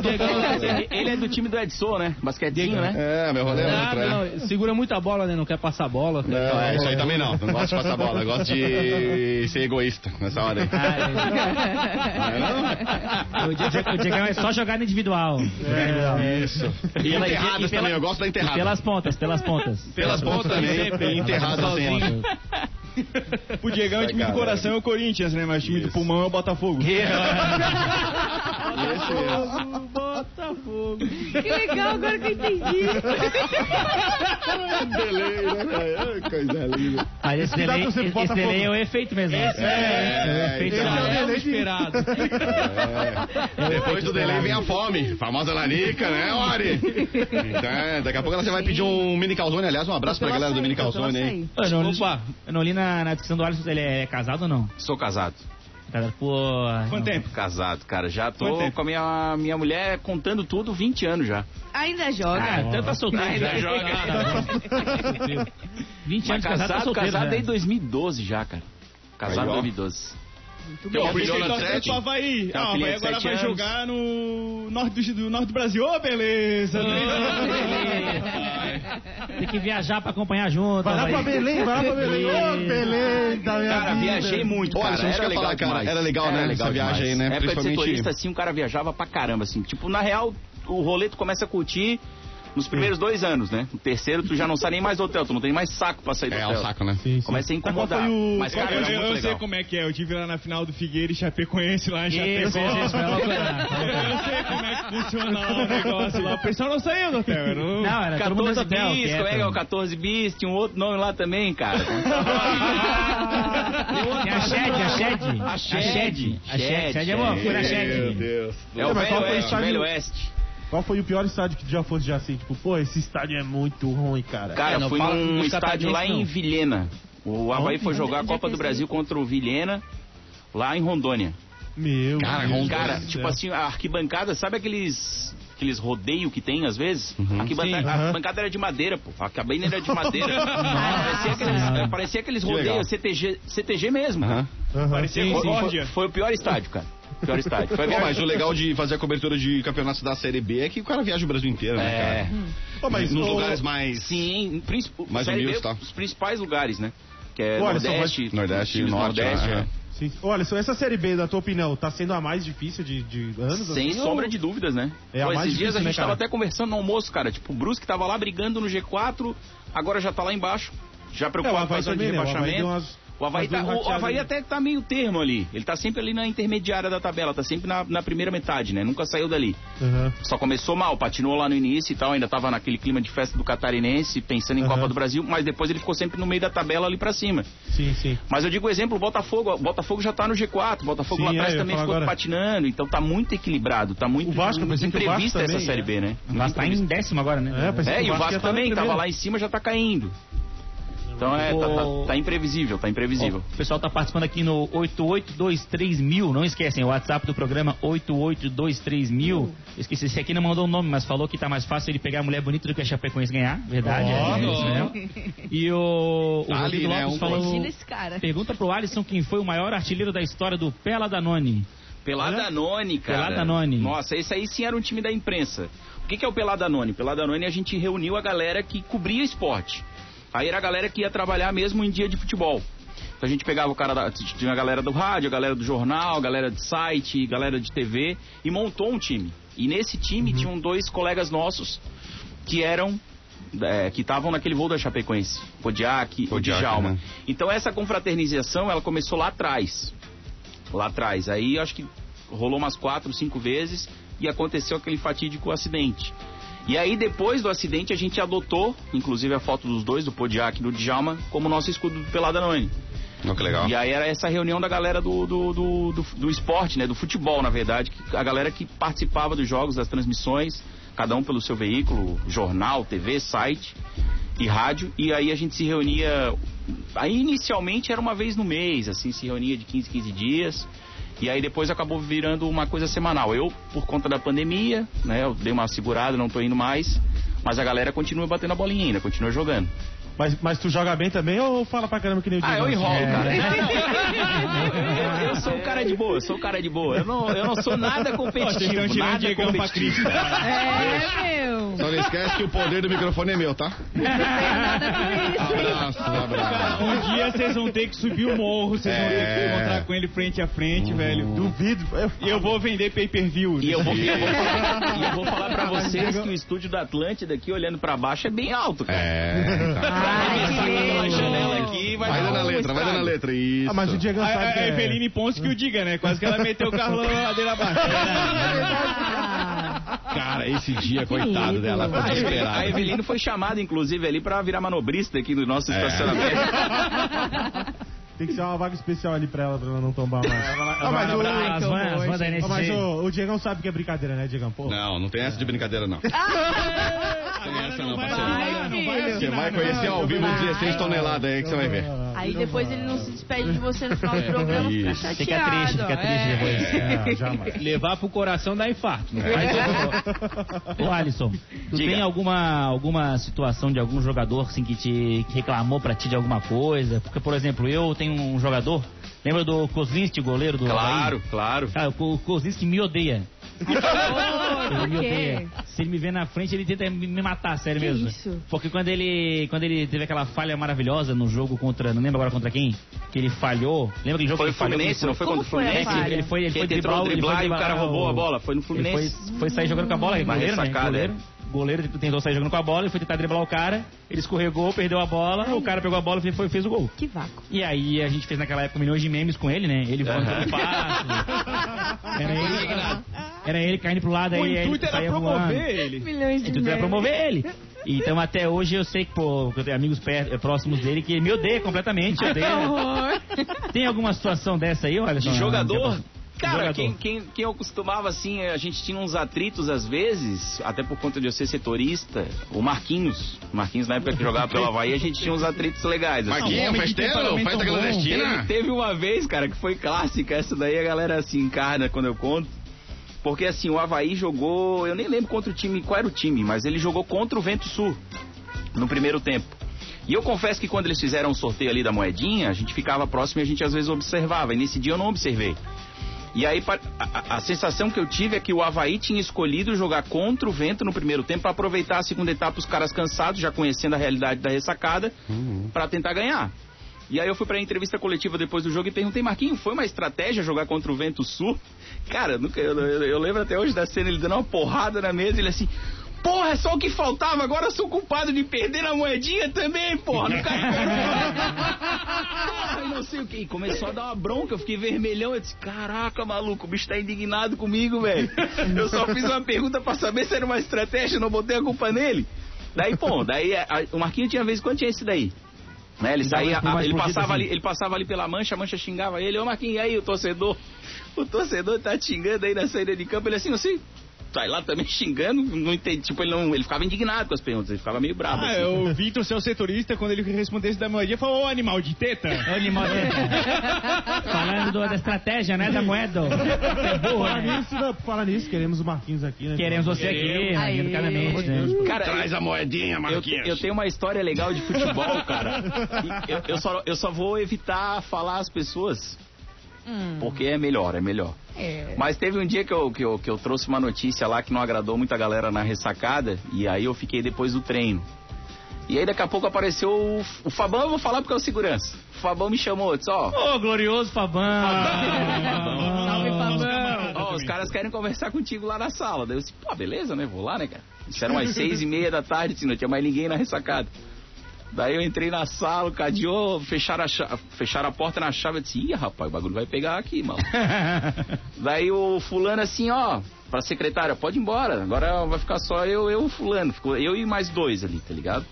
[SPEAKER 5] Diegão,
[SPEAKER 1] falando.
[SPEAKER 6] Ele, é do time do Edson, né? Basquetinho, né?
[SPEAKER 1] É, meu rolê é
[SPEAKER 5] Ah,
[SPEAKER 1] outra. é.
[SPEAKER 5] não, segura muita bola, né? Não quer passar bola.
[SPEAKER 1] Não, é isso aí também não. Não gosto de passar bola. Eu gosto de ser egoísta nessa hora aí.
[SPEAKER 3] Ah, é. O Diego- o Diegão é só jogada individual.
[SPEAKER 1] É, isso. E
[SPEAKER 3] pela-
[SPEAKER 1] enterradas
[SPEAKER 3] e pela-
[SPEAKER 1] também, eu gosto da
[SPEAKER 3] E
[SPEAKER 1] enterrada.
[SPEAKER 3] pelas pontas, pelas pontas.
[SPEAKER 1] Pelas pontas também, tem enterradas assim.
[SPEAKER 4] o Diegão, o time do coração é o Corinthians, né? Mas o time do pulmão é o Botafogo.
[SPEAKER 2] Que legal, agora que eu entendi.
[SPEAKER 1] Beleza, né? Coisa linda.
[SPEAKER 3] Aí esse delay, esse
[SPEAKER 7] bota
[SPEAKER 3] delay é o efeito mesmo.
[SPEAKER 1] É,
[SPEAKER 3] o efeito
[SPEAKER 1] esse
[SPEAKER 3] da-
[SPEAKER 1] é o
[SPEAKER 7] delay
[SPEAKER 5] É o esperado.
[SPEAKER 1] É. Depois do delay vem a fome. Famosa lanica, né, Ori? Então, é, daqui a pouco você vai pedir um mini calzone. Aliás, um abraço pra galera do mini calzone, hein?
[SPEAKER 2] açaí.
[SPEAKER 3] Eu não,
[SPEAKER 5] Opa.
[SPEAKER 3] eu não li na, na descrição do Alisson se ele é casado ou não.
[SPEAKER 6] Sou casado.
[SPEAKER 3] Casado, Pô.
[SPEAKER 4] Quanto tempo?
[SPEAKER 6] Casado, cara. Já tô com a minha, minha mulher contando tudo 20 anos já.
[SPEAKER 2] Ainda joga.
[SPEAKER 3] Ah, então tá solteiro.
[SPEAKER 6] Ainda
[SPEAKER 3] já.
[SPEAKER 6] joga.
[SPEAKER 3] Tá bom. 20
[SPEAKER 6] Mas
[SPEAKER 3] anos casado, tá
[SPEAKER 6] casado,
[SPEAKER 3] solteiro.
[SPEAKER 6] casado
[SPEAKER 3] né?
[SPEAKER 6] desde 2012 já, cara. Casado em 2012.
[SPEAKER 2] Muito
[SPEAKER 6] Tem
[SPEAKER 4] Ele
[SPEAKER 6] de
[SPEAKER 4] torcendo
[SPEAKER 6] sete.
[SPEAKER 4] pro Havaí.
[SPEAKER 6] Tem uma
[SPEAKER 4] Ah, o Havaí agora vai
[SPEAKER 6] anos.
[SPEAKER 4] jogar no norte do, do norte do Brasil. Ô, beleza.
[SPEAKER 3] Tem que viajar pra acompanhar junto.
[SPEAKER 7] Vai lá pra Belém, vai lá pra Belém. Ô, Belém da minha
[SPEAKER 6] Cara,
[SPEAKER 7] vida.
[SPEAKER 6] viajei muito,
[SPEAKER 1] Olha,
[SPEAKER 6] cara. Era legal
[SPEAKER 1] falar, cara,
[SPEAKER 6] demais.
[SPEAKER 1] era legal, né, essa viagem aí, né,
[SPEAKER 6] Época de
[SPEAKER 1] principalmente-
[SPEAKER 6] setorista, assim, o cara viajava pra caramba, assim. Tipo, na real, o rolê tu começa a curtir nos primeiros dois anos, né? No terceiro, tu já não sai nem mais do hotel, tu não tem mais saco pra sair do
[SPEAKER 1] É,
[SPEAKER 6] hotel.
[SPEAKER 1] o saco, né?
[SPEAKER 7] Sim, sim.
[SPEAKER 6] Começa a
[SPEAKER 4] Mas
[SPEAKER 6] incomodar.
[SPEAKER 4] foi o...
[SPEAKER 6] Mas, cara,
[SPEAKER 4] eu, eu- eu sei como é que é. Eu tive lá na final do Figueira e Chapecoense lá em.
[SPEAKER 3] Isso, isso, loucura.
[SPEAKER 4] Eu sei como é que funciona lá o negócio lá. O pessoal não saiu do hotel. Era um...
[SPEAKER 3] Não, era todo mundo
[SPEAKER 6] 14
[SPEAKER 3] no hotel.
[SPEAKER 6] bis, como é que é o 14 bis? Tinha um outro nome lá também, cara.
[SPEAKER 3] Tem a Shed, a Shed.
[SPEAKER 6] A
[SPEAKER 3] A
[SPEAKER 6] Shed.
[SPEAKER 3] Shed. A Shed.
[SPEAKER 6] Shed,
[SPEAKER 3] Shed é bom, fui na
[SPEAKER 1] Meu
[SPEAKER 3] Shed.
[SPEAKER 1] Deus.
[SPEAKER 6] É o
[SPEAKER 7] mas?
[SPEAKER 6] Velho Oeste.
[SPEAKER 7] Qual foi o pior estádio que tu já fosse já assim? Tipo, pô, esse estádio é muito ruim, cara.
[SPEAKER 6] Cara,
[SPEAKER 5] É, não
[SPEAKER 6] fui num estádio lá em Vilhena. O Havaí foi jogar a
[SPEAKER 2] é
[SPEAKER 6] Copa do Brasil contra o Vilhena, lá em Rondônia.
[SPEAKER 7] Meu
[SPEAKER 1] Cara,
[SPEAKER 7] Deus do
[SPEAKER 6] Cara,
[SPEAKER 7] céu.
[SPEAKER 6] tipo assim, a arquibancada, sabe aqueles aqueles rodeios que tem às vezes? A arquibancada,
[SPEAKER 7] Sim,
[SPEAKER 6] arquibancada era de madeira, pô. A cabine era de madeira. parecia aqueles, parecia aqueles rodeios CTG, CTG mesmo.
[SPEAKER 1] Aham.
[SPEAKER 4] Parecia
[SPEAKER 7] Sim,
[SPEAKER 6] Foi,
[SPEAKER 7] sim.
[SPEAKER 6] Foi- foi o pior estádio, cara. Pior estádio. Foi a
[SPEAKER 1] Pô, mas o legal de fazer a cobertura de campeonatos da Série B é que o cara viaja o Brasil inteiro, né,
[SPEAKER 6] É.
[SPEAKER 1] cara?
[SPEAKER 7] Pô, mas
[SPEAKER 1] Nos
[SPEAKER 7] ô,
[SPEAKER 1] lugares mais...
[SPEAKER 6] Sim, princip-
[SPEAKER 1] Mais
[SPEAKER 6] Série
[SPEAKER 1] humildes,
[SPEAKER 6] B,
[SPEAKER 1] tá?
[SPEAKER 6] os principais lugares, né? Que é
[SPEAKER 7] só
[SPEAKER 6] Nordeste,
[SPEAKER 1] Nordeste,
[SPEAKER 6] times do
[SPEAKER 1] Norte,
[SPEAKER 6] Nordeste,
[SPEAKER 1] né?
[SPEAKER 6] é.
[SPEAKER 7] Sim. Olha, só essa Série B, na tua opinião, tá sendo a mais difícil de, de anos?
[SPEAKER 6] Sem
[SPEAKER 7] assim,
[SPEAKER 6] sombra
[SPEAKER 7] ou-
[SPEAKER 6] de dúvidas, né?
[SPEAKER 7] É a
[SPEAKER 6] Pô,
[SPEAKER 7] mais
[SPEAKER 6] esses dias
[SPEAKER 7] difícil,
[SPEAKER 6] a
[SPEAKER 7] né,
[SPEAKER 6] gente tava
[SPEAKER 7] cara?
[SPEAKER 6] até conversando no almoço, cara. Tipo, o Brusque tava lá brigando no G4, agora já tá lá embaixo. Já
[SPEAKER 7] É, o
[SPEAKER 6] preocupado com a zona de
[SPEAKER 7] também, né? O Havaí.
[SPEAKER 6] O tá, o
[SPEAKER 7] rateadas
[SPEAKER 6] Havaí até tá meio termo ali. Ele tá sempre ali na intermediária da tabela, tá sempre na, na primeira metade, né? Nunca saiu dali.
[SPEAKER 7] Aham.
[SPEAKER 6] Só começou mal, patinou lá no início e tal, ainda tava naquele clima de festa do Catarinense, pensando em
[SPEAKER 7] Aham.
[SPEAKER 6] Copa do Brasil, mas depois ele ficou sempre no meio da tabela ali pra cima.
[SPEAKER 7] Sim, sim.
[SPEAKER 6] Mas eu digo o exemplo, o Botafogo, o Botafogo já tá no G4, o Botafogo
[SPEAKER 7] Sim,
[SPEAKER 6] lá atrás
[SPEAKER 7] é,
[SPEAKER 6] também ficou
[SPEAKER 7] agora.
[SPEAKER 6] patinando, então tá muito equilibrado, tá muito,
[SPEAKER 7] O Vasco,
[SPEAKER 6] muito
[SPEAKER 7] o
[SPEAKER 6] imprevista essa
[SPEAKER 7] também,
[SPEAKER 6] Série
[SPEAKER 7] é.
[SPEAKER 6] B, né?
[SPEAKER 3] O Vasco tá em décimo agora, né?
[SPEAKER 7] É,
[SPEAKER 6] É, e o Vasco
[SPEAKER 7] na
[SPEAKER 6] também, tava lá em cima, já tá caindo. Então é, tá, tá- tá imprevisível, tá imprevisível.
[SPEAKER 3] Ó, o pessoal tá participando aqui no 8823000. Não esquecem, o WhatsApp do programa 8823000. Esqueci, esse aqui não mandou o nome, mas falou que tá mais fácil ele pegar a mulher bonita do que a Chapecoense ganhar. Verdade,
[SPEAKER 7] Ó,
[SPEAKER 3] é, isso mesmo. E o, o
[SPEAKER 1] Tá ali,
[SPEAKER 3] Rodrigo
[SPEAKER 1] né,
[SPEAKER 3] Lopes
[SPEAKER 1] um
[SPEAKER 3] falou... Pergunta pro Alisson quem foi o maior artilheiro da história do Pela Danone.
[SPEAKER 6] Peladanone, cara.
[SPEAKER 3] Peladanone.
[SPEAKER 6] Nossa, esse aí sim era um time da imprensa. O que, que é o Peladanone? Peladanone a gente reuniu a galera que cobria esporte. Aí era a galera que ia trabalhar mesmo em dia de futebol. Então a gente pegava o cara da. Tinha a galera do rádio, a galera do jornal, a galera de site, a galera de TV e montou um time. E nesse time tinham dois colegas nossos que eram. é, que estavam naquele voo da Chapecoense, Podiak e
[SPEAKER 1] Podiak,
[SPEAKER 6] Djalma.
[SPEAKER 1] né?
[SPEAKER 6] Então essa confraternização ela começou lá atrás. Lá atrás. Aí acho que rolou umas quatro, cinco vezes e aconteceu aquele fatídico acidente. E aí depois do acidente a gente adotou, inclusive a foto dos dois, do Podiak e do Djalma, como nosso escudo do Peladanone.
[SPEAKER 1] Olha que legal.
[SPEAKER 6] E aí era essa reunião da galera do, do, do, do, do esporte, né? Do futebol, na verdade. A galera que participava dos jogos, das transmissões, cada um pelo seu veículo, jornal, TV, site e rádio. E aí a gente se reunia. Aí inicialmente era uma vez no mês, assim, se reunia de 15, 15 dias. E aí depois acabou virando uma coisa semanal. Eu, por conta da pandemia, né? Eu dei uma segurada, não tô indo mais. Mas a galera continua batendo a bolinha ainda, continua jogando.
[SPEAKER 7] Mas, mas tu joga bem também ou fala pra caramba que nem o
[SPEAKER 6] Ah, eu enrolo,
[SPEAKER 7] É.
[SPEAKER 6] cara. eu, eu sou um cara de boa, eu sou um cara de boa. Eu não, eu não sou nada
[SPEAKER 4] Vocês estão
[SPEAKER 6] competitivo,
[SPEAKER 4] tirando o
[SPEAKER 6] nada competitivo.
[SPEAKER 2] É, meu.
[SPEAKER 1] Só não esquece que o poder do microfone é meu, tá?
[SPEAKER 2] Nada com isso?
[SPEAKER 1] Abraço, abraço.
[SPEAKER 4] Um dia vocês vão ter que subir o morro, vocês vão ter que
[SPEAKER 1] É.
[SPEAKER 4] encontrar com ele frente a frente, velho.
[SPEAKER 7] Duvido. Eu-
[SPEAKER 4] E eu vou vender pay-per-view.
[SPEAKER 6] E eu, vou, e, eu vou falar, e eu vou falar pra vocês que o estúdio da Atlântida aqui, olhando pra baixo, é bem alto, cara.
[SPEAKER 1] É. tá.
[SPEAKER 2] Ai, que
[SPEAKER 6] Pela
[SPEAKER 2] lindo.
[SPEAKER 6] janela aqui vai,
[SPEAKER 1] Vai
[SPEAKER 6] dar
[SPEAKER 1] dando a
[SPEAKER 6] um
[SPEAKER 1] letra, vai
[SPEAKER 6] estrago.
[SPEAKER 1] dando a letra. Isso.
[SPEAKER 7] Ah, mas o Diego
[SPEAKER 4] A,
[SPEAKER 7] sabe
[SPEAKER 4] a,
[SPEAKER 7] que
[SPEAKER 4] a
[SPEAKER 7] é...
[SPEAKER 4] Eveline Ponce que o diga, né? Quase que ela meteu o carro lá ladeira abaixo.
[SPEAKER 1] Cara, esse dia, coitado dela,
[SPEAKER 6] Evelino,
[SPEAKER 1] desesperada.
[SPEAKER 6] a Evelino foi chamada, inclusive, ali pra virar manobrista aqui no nosso
[SPEAKER 1] É.
[SPEAKER 6] estacionamento.
[SPEAKER 7] Tem que ser uma vaga especial ali pra ela, pra ela não tombar mais.
[SPEAKER 1] Ah, mas o-
[SPEAKER 3] As as
[SPEAKER 7] Ah, mas o Diegão sabe que é brincadeira, né, Diegão? Pô.
[SPEAKER 1] Não, não tem essa de brincadeira, não. Tem essa não, parceiro. Você vai conhecer ao vivo os 16 toneladas aí que você vai ver.
[SPEAKER 2] Aí depois ele não se despede de você no final do programa, fica chateado.
[SPEAKER 3] Fica triste, fica triste
[SPEAKER 2] é.
[SPEAKER 3] depois.
[SPEAKER 7] É, jamais.
[SPEAKER 5] Levar pro coração dá infarto. Não faz
[SPEAKER 3] Ô Alisson, tu
[SPEAKER 6] Diga.
[SPEAKER 3] tem alguma, alguma situação de algum jogador assim, que te que reclamou pra ti de alguma coisa? Porque, por exemplo, eu tenho um jogador, lembra do Kozlinski, goleiro do
[SPEAKER 6] Claro,
[SPEAKER 3] Havaí?
[SPEAKER 6] claro.
[SPEAKER 3] Cara, o Ko- Kozlinski me odeia.
[SPEAKER 2] Por quê?
[SPEAKER 3] odeia. Se ele me vê na frente, ele tenta me matar, sério
[SPEAKER 2] Que
[SPEAKER 3] mesmo.
[SPEAKER 2] isso?
[SPEAKER 3] Porque quando ele, quando ele teve aquela falha maravilhosa no jogo contra, não lembro agora contra quem, que ele falhou. Lembra aquele jogo
[SPEAKER 6] Foi
[SPEAKER 3] que
[SPEAKER 6] o
[SPEAKER 3] ele falhou?
[SPEAKER 6] Fluminense, não foi contra o
[SPEAKER 2] foi
[SPEAKER 6] Fluminense?
[SPEAKER 3] Ele foi, ele
[SPEAKER 6] Que
[SPEAKER 3] foi
[SPEAKER 6] ele tentou
[SPEAKER 3] driblar, ele foi
[SPEAKER 6] driblar e o cara roubou a bola. Foi no
[SPEAKER 3] Ele
[SPEAKER 6] Fluminense.
[SPEAKER 3] foi, foi sair jogando com a bola,
[SPEAKER 6] Uma
[SPEAKER 3] goleiro, né? Goleiro, goleiro tentou sair jogando com a bola, ele foi tentar driblar o cara, ele escorregou, perdeu a bola, o cara pegou a bola e foi, fez o gol.
[SPEAKER 2] Que vácuo.
[SPEAKER 3] E aí a gente fez naquela época milhões de memes com ele, né? Ele voando todo passo. Era ele, era ele caindo pro lado, aí
[SPEAKER 4] O
[SPEAKER 3] ele
[SPEAKER 4] intuito era
[SPEAKER 3] saía voando.
[SPEAKER 4] promover ele.
[SPEAKER 2] Milhões de
[SPEAKER 3] Então era
[SPEAKER 2] memes.
[SPEAKER 3] promover ele. Então até hoje eu sei que, pô, que eu tenho amigos per- próximos dele que me odeia completamente.
[SPEAKER 2] Ai,
[SPEAKER 3] Odeia. Tem alguma situação dessa aí, olha?
[SPEAKER 6] De jogador? Cara, quem, quem, quem eu costumava, assim, a gente tinha uns atritos às vezes, até por conta de eu ser setorista, o Marquinhos. O Marquinhos, na época que jogava pelo Havaí, a gente tinha uns atritos legais. assim.
[SPEAKER 1] Marquinhos, festeiro, festa
[SPEAKER 6] Teve,
[SPEAKER 1] clandestina.
[SPEAKER 6] teve uma vez, cara, que foi clássica, essa daí a galera se encarna quando eu conto. Porque assim, o Havaí jogou, eu nem lembro contra o time, qual era o time, mas ele jogou contra o Vento Sul no primeiro tempo. E eu confesso que quando eles fizeram o sorteio ali da moedinha, a gente ficava próximo e a gente às vezes observava. E nesse dia eu não observei. E aí a, a- sensação que eu tive é que o Havaí tinha escolhido jogar contra o vento no primeiro tempo para aproveitar a segunda etapa, os caras cansados, já conhecendo a realidade da ressacada, para tentar ganhar. E aí eu fui pra entrevista coletiva depois do jogo e perguntei, Marquinhos, foi uma estratégia jogar contra o Vento Sul? Cara, nunca, eu, eu- eu lembro até hoje da cena, ele dando uma porrada na mesa, ele assim, porra, é só o que faltava, agora eu sou culpado de perder na moedinha também, porra, não cai Ai, não sei o que. E começou a dar uma bronca, eu fiquei vermelhão. Eu disse: Caraca, maluco, o bicho tá indignado comigo, velho. Eu só fiz uma pergunta pra saber se era uma estratégia, não botei a culpa nele. Daí, pô, daí a- a- o Marquinhos tinha vez quando tinha esse daí. Né, ele saía, a- ele passava,
[SPEAKER 3] assim.
[SPEAKER 6] ali, ele passava ali pela mancha, a mancha xingava ele, ô Marquinhos, e aí o torcedor? O torcedor tá xingando aí na saída de campo, ele assim, você sai lá também xingando, não entendi, tipo, ele não, ele ficava indignado com as perguntas, ele ficava meio bravo.
[SPEAKER 4] Ah,
[SPEAKER 6] assim.
[SPEAKER 4] o Vitor, seu setorista, quando ele respondesse da moedinha, falou, ô animal de teta.
[SPEAKER 3] Animal Falando do- da estratégia, né? Da moeda. É burro,
[SPEAKER 7] Falar
[SPEAKER 3] né?
[SPEAKER 7] nisso, não, falar nisso, queremos o Marquinhos aqui, né?
[SPEAKER 3] Queremos você aqui,
[SPEAKER 2] Aí.
[SPEAKER 3] educadamente, né?
[SPEAKER 6] Cara,
[SPEAKER 1] Traz a moedinha,
[SPEAKER 6] Eu,
[SPEAKER 1] Marquinhos.
[SPEAKER 6] eu tenho uma história legal de futebol, cara. Eu, eu só, eu só vou evitar falar as pessoas. Porque é melhor, é melhor.
[SPEAKER 2] É.
[SPEAKER 6] Mas teve um dia que eu, que, eu, que eu trouxe uma notícia lá que não agradou muita galera na ressacada. E aí eu fiquei depois do treino. E aí daqui a pouco apareceu o, o Fabão, eu vou falar porque é o segurança. O Fabão me chamou, disse, ó.
[SPEAKER 3] Ô, glorioso Fabão!
[SPEAKER 2] Salve, Fabão.
[SPEAKER 6] Ó, os caras querem conversar contigo lá na sala. Daí eu disse, pô, beleza, né? Vou lá, né, cara? Isso era umas seis e meia da tarde, assim, não tinha mais ninguém na ressacada. Daí eu entrei na sala, o cadeou, fecharam a, cha- fecharam a porta na chave. Eu disse, ih, rapaz, o bagulho vai pegar aqui, mano. Daí o fulano assim, ó, pra secretária, pode ir embora. Agora vai ficar só eu, eu e o fulano. Ficou eu e mais dois ali, tá ligado?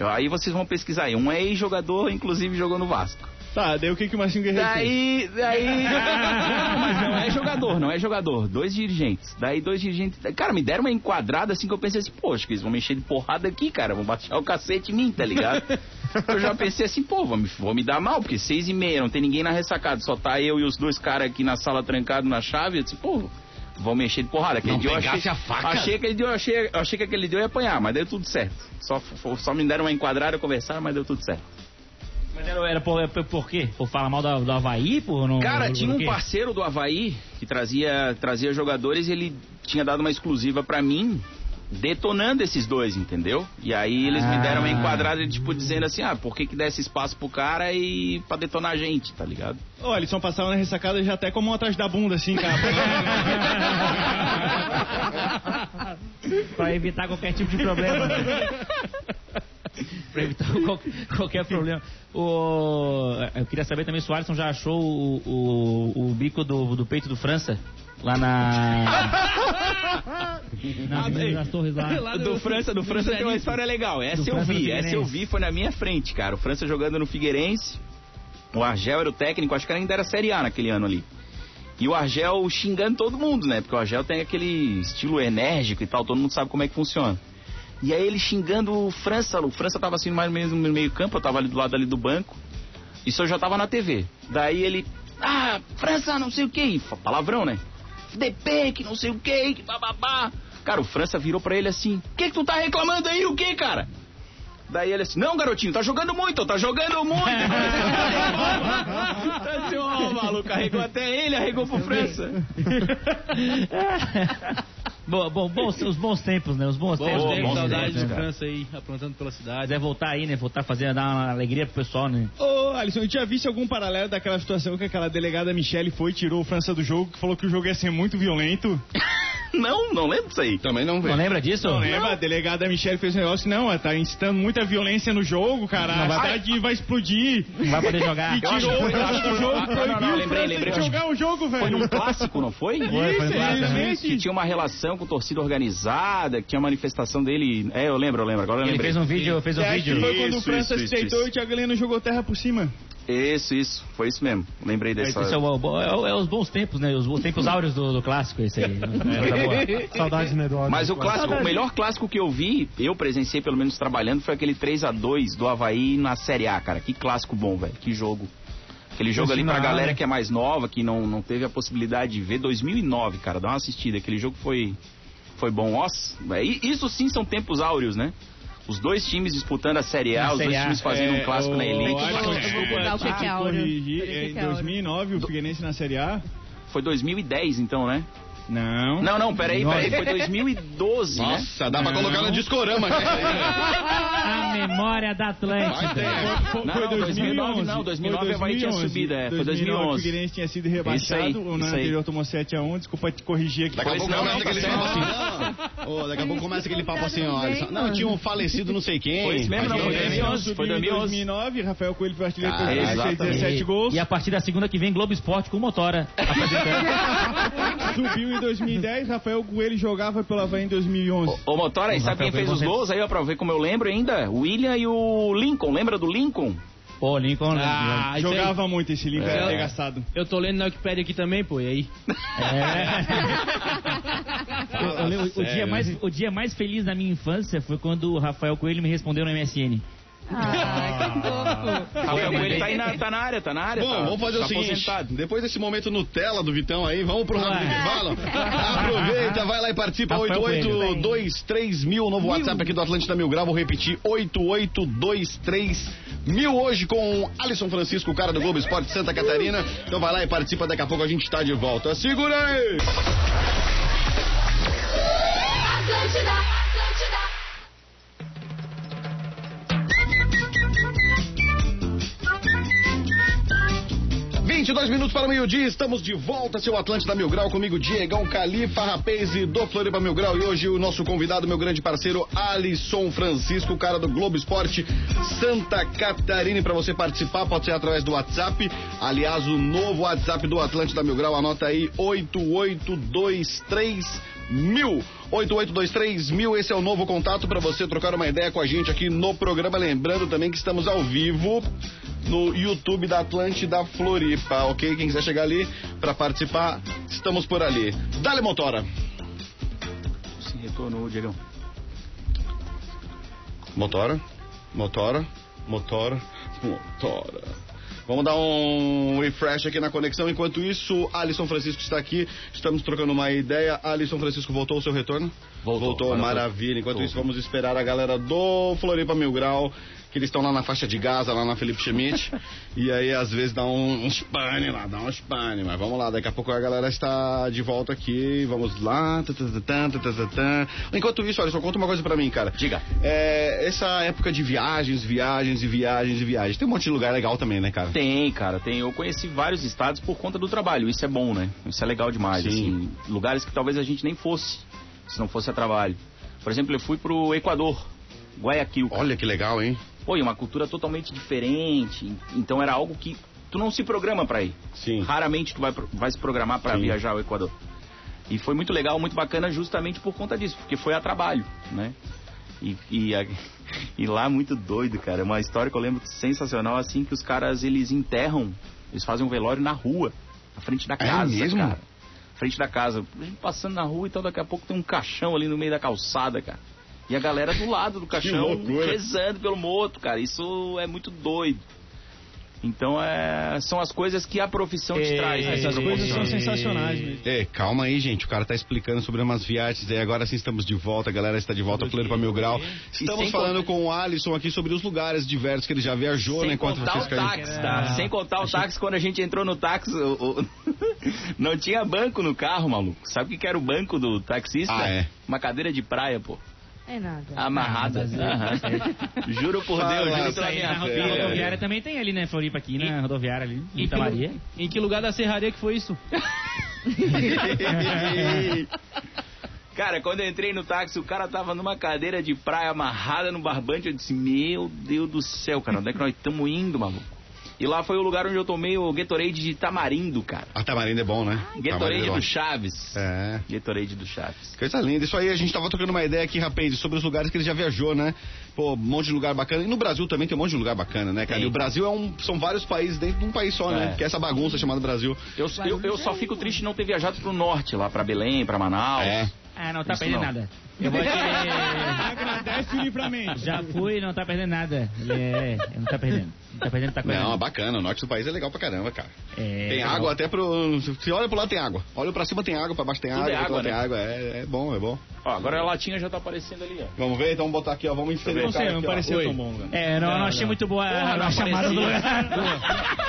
[SPEAKER 6] Aí vocês vão pesquisar aí. Um é ex-jogador, inclusive jogou no Vasco.
[SPEAKER 4] Tá, daí o que, que o Marcinho Guerreiro fez?
[SPEAKER 6] Daí, daí. Não, mas não é jogador, não é jogador. Dois dirigentes. Daí dois dirigentes. Cara, me deram uma enquadrada assim que eu pensei assim, poxa, que eles vão me encher de porrada aqui, cara. Vão baixar o cacete em mim, tá ligado? Eu já pensei assim, pô, vou me, vou me dar mal, porque seis e meia, não tem ninguém na ressacada, só tá eu e os dois caras aqui na sala trancados na chave. Eu disse, pô. Vão me encher de porrada. Aquele
[SPEAKER 1] Não
[SPEAKER 6] dia eu achei,
[SPEAKER 1] pegasse a faca.
[SPEAKER 6] achei que ele deu, achei, achei que aquele dia eu ia apanhar, mas deu tudo certo. Só, só me deram uma enquadrada, conversaram, mas deu tudo certo.
[SPEAKER 3] Mas era, era por, por, por quê? Por falar mal do, do Havaí? Por não,
[SPEAKER 6] Cara,
[SPEAKER 3] por
[SPEAKER 6] tinha um parceiro do Havaí que trazia, trazia jogadores e ele tinha dado uma exclusiva pra mim, detonando esses dois, entendeu? E aí eles me deram uma
[SPEAKER 3] Ah.
[SPEAKER 6] enquadrada, tipo, dizendo assim, ah, por que que desse espaço pro cara e pra detonar a gente, tá ligado?
[SPEAKER 4] Ô, eles só passaram na ressacada já até com a mão atrás da bunda, assim, cara.
[SPEAKER 3] pra evitar qualquer tipo de problema. né? pra evitar qual- qualquer problema. O, eu queria saber também se o Alisson já achou o, o, o bico do, do peito do França lá na. Nas, nas torres lá.
[SPEAKER 6] Do França, do França tem uma história legal. Essa
[SPEAKER 3] Do
[SPEAKER 6] eu
[SPEAKER 3] França
[SPEAKER 6] vi,
[SPEAKER 3] do
[SPEAKER 6] essa eu vi, foi na minha frente, cara. O França jogando no Figueirense. O Argel era o técnico, acho que ainda era Série A naquele ano ali. E o Argel xingando todo mundo, né? Porque o Argel tem aquele estilo enérgico e tal, todo mundo sabe como é que funciona. E aí ele xingando o França, o França tava assim mais ou menos no meio campo, eu tava ali do lado ali do banco. Isso eu já tava na TV. Daí ele, ah, França, não sei o que, palavrão, né? DP, que não sei o que, que bababá. Cara, o França virou pra ele assim, o que que tu tá reclamando aí, o que, cara? Daí ele assim, não, garotinho, tá jogando muito, tá jogando muito. assim, ó, maluco, arregou até ele, arregou pro França.
[SPEAKER 3] bom, bom, bons, os bons tempos, né? Os bons,
[SPEAKER 5] Bom,
[SPEAKER 3] tempos.
[SPEAKER 5] tempo,
[SPEAKER 3] bons tempos,
[SPEAKER 5] do
[SPEAKER 3] né?
[SPEAKER 5] França aí, aprontando pela cidade.
[SPEAKER 3] Quiser voltar aí, né? Voltar a fazer, dar uma alegria pro pessoal, né?
[SPEAKER 4] Ô, Alisson, eu tinha visto algum paralelo daquela situação que aquela delegada Michele foi e tirou o França do jogo, que falou que o jogo ia ser muito violento.
[SPEAKER 6] Não, não lembro disso aí.
[SPEAKER 1] Também não
[SPEAKER 3] Não
[SPEAKER 1] vê.
[SPEAKER 3] lembra disso?
[SPEAKER 4] Não lembra? A delegada Michele fez um negócio, não, ela tá incitando muita violência no jogo, cara.
[SPEAKER 3] Não
[SPEAKER 4] a
[SPEAKER 3] vai-
[SPEAKER 4] cidade vai explodir.
[SPEAKER 3] Não vai poder jogar.
[SPEAKER 4] E tirou o França do jogo,
[SPEAKER 6] não,
[SPEAKER 4] proibiu
[SPEAKER 6] não, não, lembrei, lembrei.
[SPEAKER 4] de jogar o jogo, velho.
[SPEAKER 6] Foi num clássico, não foi?
[SPEAKER 3] Foi, foi
[SPEAKER 4] exatamente.
[SPEAKER 6] Que tinha uma relação com torcida organizada, que tinha manifestação dele. É, eu lembro, eu lembro. Agora eu
[SPEAKER 3] Ele
[SPEAKER 6] lembrei.
[SPEAKER 3] fez um vídeo, fez um vídeo.
[SPEAKER 4] foi quando o França se deitou e o Thiago Heleno jogou terra por cima.
[SPEAKER 6] Isso, isso. Foi isso mesmo. Lembrei dessa.
[SPEAKER 3] Esse é, o, é, é os bons tempos, né? Os, os tempos áureos do, do clássico, esse aí. Boa.
[SPEAKER 7] Saudades, né, Eduardo?
[SPEAKER 6] Mas o clássico, o melhor clássico que eu vi, eu presenciei pelo menos trabalhando, foi aquele 3 a 2 do Havaí na Série A, cara. Que clássico bom, velho. Que jogo. Aquele jogo ali pra galera
[SPEAKER 7] né?
[SPEAKER 6] que é mais nova, que não, não teve a possibilidade de ver, 2009, cara. Dá uma assistida. Aquele jogo foi, foi bom. Nossa, e isso sim são tempos áureos, né? Os dois times disputando a Série A,
[SPEAKER 3] Na
[SPEAKER 6] os
[SPEAKER 3] Série
[SPEAKER 6] dois
[SPEAKER 3] A.
[SPEAKER 6] times fazendo um clássico na
[SPEAKER 4] É, o
[SPEAKER 6] elite.
[SPEAKER 4] Alisson,
[SPEAKER 2] Eu vou pegar o que é áureo. que
[SPEAKER 4] Em
[SPEAKER 2] que é áureo.
[SPEAKER 4] 2009, o Figueirense na Série A?
[SPEAKER 6] Foi 2010, então, né?
[SPEAKER 4] Não.
[SPEAKER 6] Não, não, peraí, peraí. Foi 2012, né?
[SPEAKER 1] Nossa, dá pra colocar no discorama.
[SPEAKER 3] A memória da Atlântida.
[SPEAKER 4] Foi,
[SPEAKER 6] Não,
[SPEAKER 4] foi
[SPEAKER 6] não, 2009
[SPEAKER 4] 2011.
[SPEAKER 6] não, 2009 a Bahia tinha subido, é, foi 2011.
[SPEAKER 4] O Figueirense tinha sido
[SPEAKER 6] Isso
[SPEAKER 4] rebaixado,
[SPEAKER 6] aí,
[SPEAKER 4] o anterior tomou 7x1, desculpa te corrigir aqui.
[SPEAKER 1] Daqui a pouco
[SPEAKER 6] não,
[SPEAKER 1] começa
[SPEAKER 6] não, tá
[SPEAKER 1] aquele papo assim. Não, daqui a pouco começa aquele papo assim, ó. Não, tinha um falecido não sei quem.
[SPEAKER 6] Foi isso mesmo, não, foi
[SPEAKER 1] né?
[SPEAKER 6] 2011. Foi
[SPEAKER 4] Em
[SPEAKER 6] 2011.
[SPEAKER 4] 2009, Rafael Coelho foi artilheiro
[SPEAKER 1] Ah,
[SPEAKER 6] exatamente.
[SPEAKER 4] 17 gols.
[SPEAKER 3] E a partir da segunda que vem, Globo Esporte com Motora.
[SPEAKER 4] Subiu em 2010, Rafael Coelho jogava pelo Havaí em 2011.
[SPEAKER 6] Ô, Motora, e
[SPEAKER 3] O
[SPEAKER 6] sabe quem
[SPEAKER 3] Rafael
[SPEAKER 6] fez os gols aí, ó, pra ver como eu lembro ainda? O William e o Lincoln, lembra do Lincoln?
[SPEAKER 3] Pô, Lincoln.
[SPEAKER 5] Ah, isso aí.
[SPEAKER 4] Jogava muito esse era
[SPEAKER 5] É.
[SPEAKER 4] arregaçado.
[SPEAKER 5] Eu tô lendo na Wikipedia aqui também, pô, e aí?
[SPEAKER 3] É. Eu- eu lembro, o, dia mais, o dia mais feliz da minha infância foi quando o Rafael Coelho me respondeu no MSN.
[SPEAKER 2] Ah, que fofo.
[SPEAKER 6] Rafael Coelho tá aí na, tá na área, tá na área.
[SPEAKER 1] Bom,
[SPEAKER 6] tá,
[SPEAKER 1] vamos fazer
[SPEAKER 6] tá
[SPEAKER 1] o seguinte.
[SPEAKER 6] aposentado.
[SPEAKER 1] Depois desse momento Nutella do Vitão aí, vamos pro rápido intervalo. Aproveita, vai lá e participa.
[SPEAKER 3] Rafael Coelho.
[SPEAKER 1] 8823 mil, novo WhatsApp aqui do Atlântida Mil Grau. Vou repetir: 8823 mil hoje com Alisson Francisco, o cara do Globo Esporte Santa Catarina. Então vai lá e participa. Daqui a pouco a gente tá de volta. Segura aí!
[SPEAKER 8] Atlântida.
[SPEAKER 1] 22 minutos para o meio-dia, estamos de volta, seu Atlântida Mil Grau, comigo Diegão Califa, Rapaz do Floripa Mil Grau. E hoje o nosso convidado, meu grande parceiro, Alisson Francisco, cara do Globo Esporte Santa Catarina. Para você participar, pode ser através do WhatsApp. Aliás, o novo WhatsApp do Atlântida Mil Grau, anota aí, 8823 mil. 8823 mil, esse é o novo contato para você trocar uma ideia com a gente aqui no programa. Lembrando também que estamos ao vivo no YouTube da Atlântida Floripa, ok? Quem quiser chegar ali para participar, estamos por ali. Dale Motora.
[SPEAKER 6] Se retornou, Diegão.
[SPEAKER 1] Motora, motora, motora, motora. Vamos dar um refresh aqui na conexão. Enquanto isso, Alisson Francisco está aqui. Estamos trocando uma ideia. Alisson Francisco voltou o seu retorno?
[SPEAKER 6] Voltou, agora
[SPEAKER 1] maravilha. Enquanto
[SPEAKER 6] voltou.
[SPEAKER 1] isso, vamos esperar a galera do Floripa Mil Grau, que eles estão lá na faixa de Gaza, lá na Felipe Schmidt. e aí, às vezes, dá um, um spane lá, dá um spane. Mas vamos lá, daqui a pouco a galera está de volta aqui. Vamos lá. Enquanto isso, Alisson, conta uma coisa pra mim, cara.
[SPEAKER 6] Diga.
[SPEAKER 1] É, essa época de viagens, viagens e viagens e viagens. Tem um monte de lugar legal também, né, cara?
[SPEAKER 6] Tem, cara, tem. Eu conheci vários estados por conta do trabalho. Isso é bom, né? Isso é legal demais.
[SPEAKER 1] Sim.
[SPEAKER 6] Assim, lugares que talvez a gente nem fosse, se não fosse a trabalho. Por exemplo, eu fui pro Equador, Guayaquil.
[SPEAKER 1] Olha que legal, hein?
[SPEAKER 6] E uma cultura totalmente diferente. Então era algo que tu não se programa pra ir.
[SPEAKER 1] Sim.
[SPEAKER 6] Raramente tu vai, vai se programar
[SPEAKER 1] Sim.
[SPEAKER 6] viajar ao Equador. E foi muito legal, muito bacana justamente por conta disso, porque foi a trabalho, né? E, e, a- e lá muito doido, cara. É uma história que eu lembro sensacional, assim, que os caras, eles enterram, eles fazem um velório na rua, na frente da
[SPEAKER 1] É
[SPEAKER 6] casa,
[SPEAKER 1] mesmo?
[SPEAKER 6] cara. Frente da casa. A gente passando na rua, então daqui a pouco tem um caixão ali no meio da calçada, cara. E a galera do lado do caixão rezando pelo morto, cara. Isso é muito doido. Então é, são as coisas que a profissão te
[SPEAKER 3] É,
[SPEAKER 6] traz. né?
[SPEAKER 4] Essas coisas são sensacionais mesmo.
[SPEAKER 1] É, calma aí, gente. O cara tá explicando sobre umas viagens aí. Agora sim estamos de volta. A galera está de volta Plano para Mil Grau. Estamos falando
[SPEAKER 6] contar-
[SPEAKER 1] com o Alisson aqui sobre os lugares diversos que ele já viajou, né?
[SPEAKER 6] Sem
[SPEAKER 1] Enquanto
[SPEAKER 6] contar
[SPEAKER 1] vocês
[SPEAKER 6] o táxi, tá? Sem contar o táxi, quando a gente entrou no táxi, o- não tinha banco no carro, maluco. Sabe o que que era o banco do taxista?
[SPEAKER 1] Ah, é?
[SPEAKER 6] Uma cadeira de praia, pô.
[SPEAKER 2] É nada.
[SPEAKER 6] Amarrada. Aham. Juro por
[SPEAKER 1] Fala,
[SPEAKER 6] Deus, juro
[SPEAKER 1] aí,
[SPEAKER 6] minha
[SPEAKER 1] na
[SPEAKER 3] Na
[SPEAKER 1] É,
[SPEAKER 3] filha.
[SPEAKER 6] filha.
[SPEAKER 3] rodoviária também tem ali, né? Floripa aqui, na rodoviária ali.
[SPEAKER 5] Em
[SPEAKER 3] Santa
[SPEAKER 5] que,
[SPEAKER 3] Maria.
[SPEAKER 5] lu- em que lugar da serraria que foi isso?
[SPEAKER 6] Cara, quando eu entrei no táxi, o cara tava numa cadeira de praia amarrada no barbante. Eu disse, meu Deus do céu, cara, onde é que nós estamos indo, maluco? E lá foi o lugar onde eu tomei o Gatorade de tamarindo, cara.
[SPEAKER 1] A Tamarindo é bom, né?
[SPEAKER 6] Gatorade
[SPEAKER 1] é bom.
[SPEAKER 6] do Chaves.
[SPEAKER 1] É.
[SPEAKER 6] Gatorade do Chaves.
[SPEAKER 1] Coisa linda. Isso aí, a gente tava trocando uma ideia aqui, rapaz, sobre os lugares que ele já viajou, né? Pô, um monte de lugar bacana. E no Brasil também tem um monte de lugar bacana, né, cara?
[SPEAKER 6] Tem.
[SPEAKER 1] E o Brasil é um, são vários países dentro de um país só, né?
[SPEAKER 6] É.
[SPEAKER 1] Que é essa bagunça chamada Brasil.
[SPEAKER 6] Eu, eu, eu só fico triste de não ter viajado pro norte, lá pra Belém, pra Manaus.
[SPEAKER 1] É.
[SPEAKER 3] Ah, não tá
[SPEAKER 6] Isso
[SPEAKER 3] perdendo
[SPEAKER 6] não.
[SPEAKER 3] nada. Eu vou te...
[SPEAKER 4] Agradece o livramento.
[SPEAKER 3] Já fui, não tá perdendo nada. É, não tá perdendo. Não tá perdendo, tá
[SPEAKER 1] Não, é
[SPEAKER 3] correndo.
[SPEAKER 1] bacana. O norte do país é legal pra caramba, cara.
[SPEAKER 3] É,
[SPEAKER 1] tem
[SPEAKER 3] legal.
[SPEAKER 1] água até pro. Se olha pro lado tem água. Olha pra cima tem água, pra baixo tem
[SPEAKER 6] Tudo
[SPEAKER 1] água,
[SPEAKER 6] é água,
[SPEAKER 1] lá tem
[SPEAKER 6] né?
[SPEAKER 1] água. É, é bom, é bom.
[SPEAKER 6] Ó, agora a latinha já tá aparecendo ali, ó.
[SPEAKER 1] Vamos ver? Então vamos botar aqui, ó. Vamos inserir
[SPEAKER 4] Não sei, não pareceu tão bom, cara.
[SPEAKER 3] É, não, não, achei muito boa a,
[SPEAKER 6] não
[SPEAKER 3] a chamada do lugar.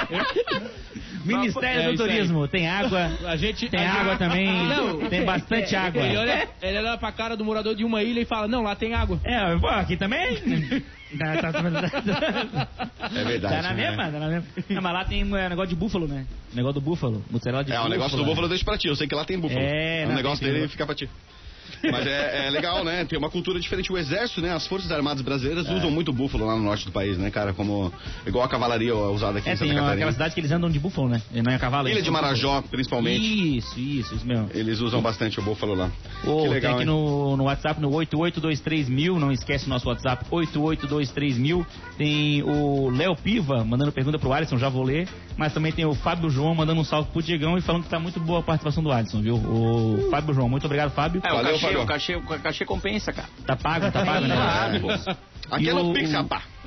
[SPEAKER 3] Ministério
[SPEAKER 5] É,
[SPEAKER 3] do. Turismo, tem água,
[SPEAKER 5] A gente.
[SPEAKER 3] tem
[SPEAKER 5] a
[SPEAKER 3] água
[SPEAKER 5] gente-
[SPEAKER 3] também,
[SPEAKER 5] Não.
[SPEAKER 3] tem bastante água.
[SPEAKER 5] Ele olha, ele olha pra cara do morador de uma ilha e fala: Não, lá tem água.
[SPEAKER 3] É, pô, aqui também. Tá, tá,
[SPEAKER 1] É verdade.
[SPEAKER 3] Tá na
[SPEAKER 1] né?
[SPEAKER 3] mesma, tá na mesma. Não, mas lá tem é, negócio de búfalo, né? Negócio do búfalo, mozzarella de
[SPEAKER 1] É, o
[SPEAKER 3] búfalo.
[SPEAKER 1] negócio do búfalo eu deixo pra ti. Eu sei que lá tem búfalo.
[SPEAKER 3] É,
[SPEAKER 1] o
[SPEAKER 3] não,
[SPEAKER 1] negócio dele fica pra ti. Mas é, é legal, né? Tem uma cultura diferente. O exército, né? As forças armadas brasileiras
[SPEAKER 3] É.
[SPEAKER 1] usam muito búfalo lá no norte do país, né, cara? Como igual a cavalaria usada aqui
[SPEAKER 3] É,
[SPEAKER 1] em Santa
[SPEAKER 3] tem
[SPEAKER 1] Catarina.
[SPEAKER 3] aquela cidade que eles andam de búfalo, né? E não é cavalo.
[SPEAKER 1] Ilha de Marajó, principalmente.
[SPEAKER 3] búfalo. Isso, isso, isso mesmo.
[SPEAKER 1] Eles usam bastante o búfalo lá.
[SPEAKER 3] Ô,
[SPEAKER 1] que legal,
[SPEAKER 3] tem aqui no, no WhatsApp, no 8823000, não esquece o nosso WhatsApp, 8823000. Tem o Léo Piva mandando pergunta pro Alisson, já vou ler. Mas também tem o Fábio João mandando um salve pro Diegão e falando que tá muito boa a participação do Alisson, viu? O Fábio João, muito obrigado, Fábio.
[SPEAKER 6] É,
[SPEAKER 1] Valeu,
[SPEAKER 6] o, cachê, o, cachê, o cachê compensa, cara.
[SPEAKER 3] Tá pago, tá pago, né?
[SPEAKER 6] Claro, pô.
[SPEAKER 1] Aqui é
[SPEAKER 3] o-.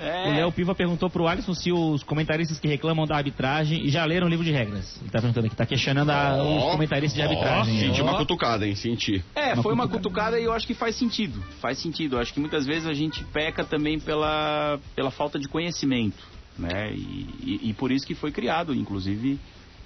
[SPEAKER 6] É.
[SPEAKER 3] O Léo Piva perguntou pro Alisson se os comentaristas que reclamam da arbitragem já leram o livro de regras. Ele tá perguntando aqui, tá questionando a- os comentaristas de arbitragem.
[SPEAKER 1] Senti
[SPEAKER 3] Ó.
[SPEAKER 1] uma cutucada, hein? Senti.
[SPEAKER 6] É,
[SPEAKER 3] Uma
[SPEAKER 6] foi uma
[SPEAKER 3] cutucada.
[SPEAKER 6] cutucada e eu acho que faz sentido. Faz sentido. Eu acho que muitas vezes a gente peca também pela, pela falta de conhecimento, né? E, e- e por isso que foi criado, inclusive,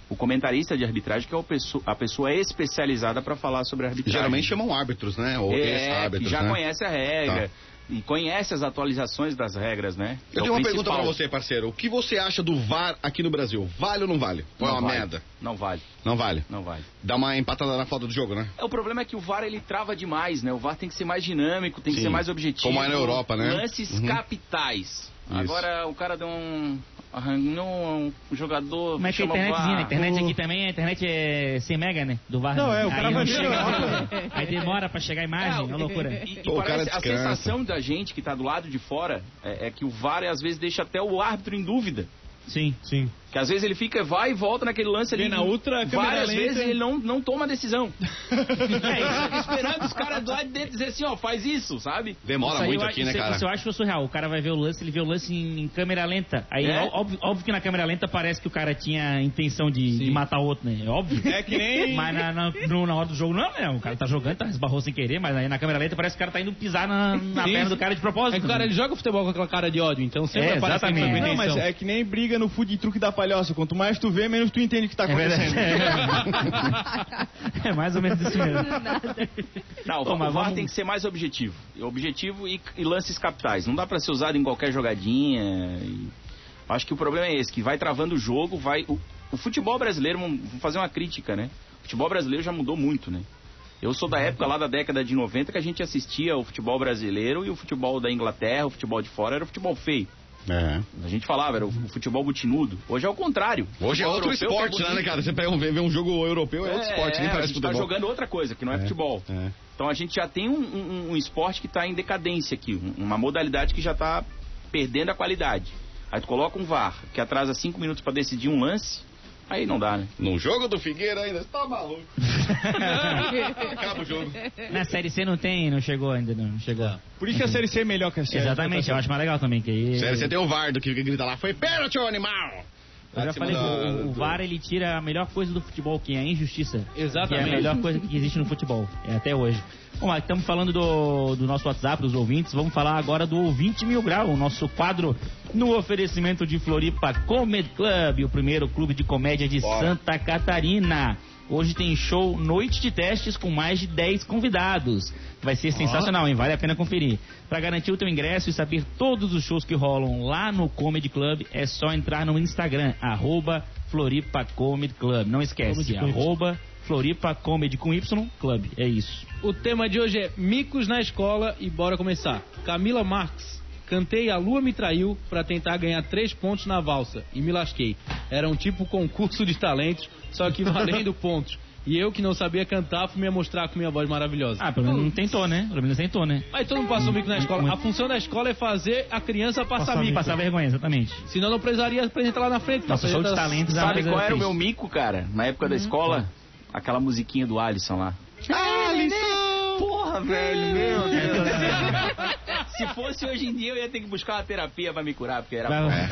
[SPEAKER 6] o comentarista de arbitragem, que é a pessoa especializada para falar sobre arbitragem.
[SPEAKER 1] Geralmente chamam árbitros, né? Ou
[SPEAKER 6] é, que
[SPEAKER 1] ex-árbitros,
[SPEAKER 6] já
[SPEAKER 1] né?
[SPEAKER 6] conhece a regra e conhece as atualizações das regras, né?
[SPEAKER 1] Eu
[SPEAKER 6] É
[SPEAKER 1] tenho uma pergunta pra
[SPEAKER 6] principal.
[SPEAKER 1] você, parceiro. O que você acha do VAR aqui no Brasil? Vale ou não vale? Ou é uma
[SPEAKER 6] vale.
[SPEAKER 1] merda?
[SPEAKER 6] Não vale,
[SPEAKER 1] Não vale.
[SPEAKER 6] não vale.
[SPEAKER 1] Dá uma empatada na falta do jogo, né?
[SPEAKER 6] É, o problema é que o VAR ele trava demais, né? O VAR tem que ser mais dinâmico, tem que
[SPEAKER 1] Sim.
[SPEAKER 6] ser mais objetivo.
[SPEAKER 1] Como é na Europa, né?
[SPEAKER 6] Lances
[SPEAKER 1] Uhum.
[SPEAKER 6] capitais.
[SPEAKER 1] Isso.
[SPEAKER 6] Agora o cara deu um. Arranhou um jogador.
[SPEAKER 3] Mas que internetzinha,
[SPEAKER 6] VAR.
[SPEAKER 3] a internet aqui também, a internet é 100 mega, né? Do VAR.
[SPEAKER 4] Não,
[SPEAKER 3] né?
[SPEAKER 4] é, o cara
[SPEAKER 3] Aí
[SPEAKER 4] vai
[SPEAKER 3] não
[SPEAKER 4] ver
[SPEAKER 3] chega
[SPEAKER 4] lá,
[SPEAKER 3] lá. Aí demora pra chegar a imagem, é uma loucura.
[SPEAKER 6] E, e
[SPEAKER 1] Pô,
[SPEAKER 6] parece, a sensação da gente que tá do lado de fora é, é que o VAR às vezes deixa até o árbitro em dúvida.
[SPEAKER 3] Sim.
[SPEAKER 7] Sim.
[SPEAKER 6] Que às vezes ele fica, vai e volta naquele lance ali.
[SPEAKER 4] Vê na outra
[SPEAKER 6] Várias
[SPEAKER 4] lenta.
[SPEAKER 6] vezes ele não, não toma decisão. é, esperando os caras do lado de dentro dizer assim, ó, faz isso, sabe?
[SPEAKER 1] Demora
[SPEAKER 3] Isso
[SPEAKER 1] muito
[SPEAKER 3] eu,
[SPEAKER 1] aqui,
[SPEAKER 3] isso,
[SPEAKER 1] né, cara?
[SPEAKER 3] Isso eu acho surreal. O cara vai ver o lance, ele vê o lance em, em câmera lenta. Aí,
[SPEAKER 6] É?
[SPEAKER 3] óbvio, óbvio que na câmera lenta parece que o cara tinha intenção de, de matar o outro, né? É óbvio.
[SPEAKER 4] É que nem-
[SPEAKER 3] Mas na, na, no- na hora do jogo, não, né? O cara tá jogando, tá, esbarrou sem querer, mas aí na câmera lenta parece que o cara tá indo pisar na, na perna do cara de propósito.
[SPEAKER 5] É que o cara
[SPEAKER 3] né?
[SPEAKER 5] ele joga futebol com aquela cara de ódio, então sempre
[SPEAKER 3] É,
[SPEAKER 5] aparece
[SPEAKER 3] exatamente.
[SPEAKER 5] com
[SPEAKER 4] Não, mas é que nem briga no food truque da palhoça. Quanto mais tu vê, menos tu entende o que tá
[SPEAKER 3] É
[SPEAKER 4] acontecendo.
[SPEAKER 3] É mais ou menos isso mesmo.
[SPEAKER 6] Não,
[SPEAKER 3] Pô,
[SPEAKER 6] o
[SPEAKER 3] mas
[SPEAKER 6] VAR
[SPEAKER 3] vamos-
[SPEAKER 6] tem que ser mais objetivo. Objetivo e, e lances capitais. Não dá pra ser usado em qualquer jogadinha. e- Acho que o problema é esse, que vai travando o jogo, vai. O, o futebol brasileiro, vamos vamos fazer uma crítica, né? O futebol brasileiro já mudou muito, né? Eu sou da época lá da década de 90 que a gente assistia o futebol brasileiro e o futebol da Inglaterra, o futebol de fora era o futebol feio.
[SPEAKER 1] É.
[SPEAKER 6] A gente falava, era o futebol butinudo. Hoje é o contrário.
[SPEAKER 1] Hoje é outro
[SPEAKER 6] é
[SPEAKER 1] esporte, né,
[SPEAKER 6] bonito.
[SPEAKER 1] cara? Você pega um, vê um jogo europeu, é outro esporte, nem
[SPEAKER 6] a
[SPEAKER 1] parece
[SPEAKER 6] gente tá
[SPEAKER 1] futebol.
[SPEAKER 6] jogando outra coisa, que não é, futebol.
[SPEAKER 1] É.
[SPEAKER 6] Então a gente já tem um, um- um esporte que está em decadência aqui, um- uma modalidade que já está perdendo a qualidade. Aí tu coloca um VAR que atrasa cinco minutos para decidir um lance, aí não dá, né?
[SPEAKER 1] No jogo do Figueira ainda, você tá maluco. Acaba o jogo.
[SPEAKER 3] Na Série C não tem, não chegou ainda, não chegou.
[SPEAKER 4] Por isso que a Série C é melhor que a Série
[SPEAKER 3] Exatamente, eu acho mais legal também, que aí...
[SPEAKER 1] Sério, você tem o Vardo que grita lá, foi pênalti, ô animal!
[SPEAKER 3] Eu já falei que o, o VAR ele tira a melhor coisa do futebol, que é a injustiça.
[SPEAKER 5] Exatamente.
[SPEAKER 3] Que é a melhor coisa que existe no futebol, é até hoje. Bom, estamos falando do, do nosso WhatsApp, dos ouvintes. Vamos falar agora do Ouvinte Mil Grau, o nosso quadro no oferecimento de Floripa Comedy Club, o primeiro clube de comédia de
[SPEAKER 1] Bora.
[SPEAKER 3] Santa Catarina. Hoje tem show Noite de Testes com mais de 10 convidados. Vai ser sensacional, hein? Vale a pena conferir. Para garantir o teu ingresso e saber todos os shows que rolam lá no Comedy Club, é só entrar no Instagram, arroba Floripa Comedy Club. Não esquece,
[SPEAKER 7] Comedy
[SPEAKER 3] arroba Floripa Comedy com Y Club. É isso.
[SPEAKER 5] O tema de hoje é micos na escola e bora começar. Camila Marx. Cantei A Lua Me Traiu pra tentar ganhar três pontos na valsa e me lasquei. Era um tipo concurso de talentos, só que valendo pontos. E eu que não sabia cantar fui me mostrar com minha voz maravilhosa.
[SPEAKER 3] Ah, pelo menos não tentou, né? Pelo menos tentou, né?
[SPEAKER 5] Aí todo mundo passou mico na escola. A função da escola é fazer a criança passar
[SPEAKER 7] Passar
[SPEAKER 5] mico.
[SPEAKER 3] Passar vergonha, exatamente.
[SPEAKER 5] Senão não precisaria apresentar lá na frente.
[SPEAKER 3] Nossa, show de talentos é
[SPEAKER 6] Sabe qual era o meu mico, cara? Na época da escola? Aquela musiquinha do Alisson lá. Porra, velho, meu Deus. Se fosse hoje em dia, eu ia ter que buscar uma terapia pra me curar, porque era
[SPEAKER 3] Vai-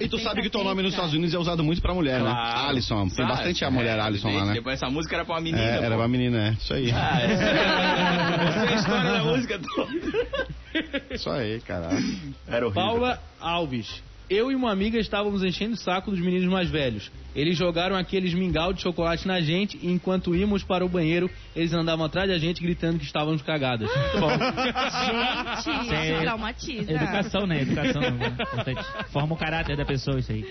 [SPEAKER 1] E tu sabe que teu nome nos Estados Unidos é usado muito pra mulher, né?
[SPEAKER 6] Claro.
[SPEAKER 1] Alisson. Tem
[SPEAKER 6] Sabe?
[SPEAKER 1] bastante a mulher
[SPEAKER 6] É,
[SPEAKER 1] Alisson lá, né?
[SPEAKER 6] Depois essa música era pra uma menina.
[SPEAKER 1] É, era pra menina, é. Isso aí.
[SPEAKER 6] Ah, essa, essa é a história da música toda.
[SPEAKER 1] Isso aí, caralho.
[SPEAKER 6] Era horrível.
[SPEAKER 5] Paula Alves. Eu e uma amiga estávamos enchendo o saco dos meninos mais velhos. Eles jogaram aqueles mingau de chocolate na gente e enquanto íamos para o banheiro, eles andavam atrás da gente gritando que estávamos cagadas.
[SPEAKER 2] Gente,
[SPEAKER 3] Isso é-
[SPEAKER 2] traumatiza.
[SPEAKER 3] Educação, né? Educação. né? Importante. Forma o caráter da pessoa, isso aí.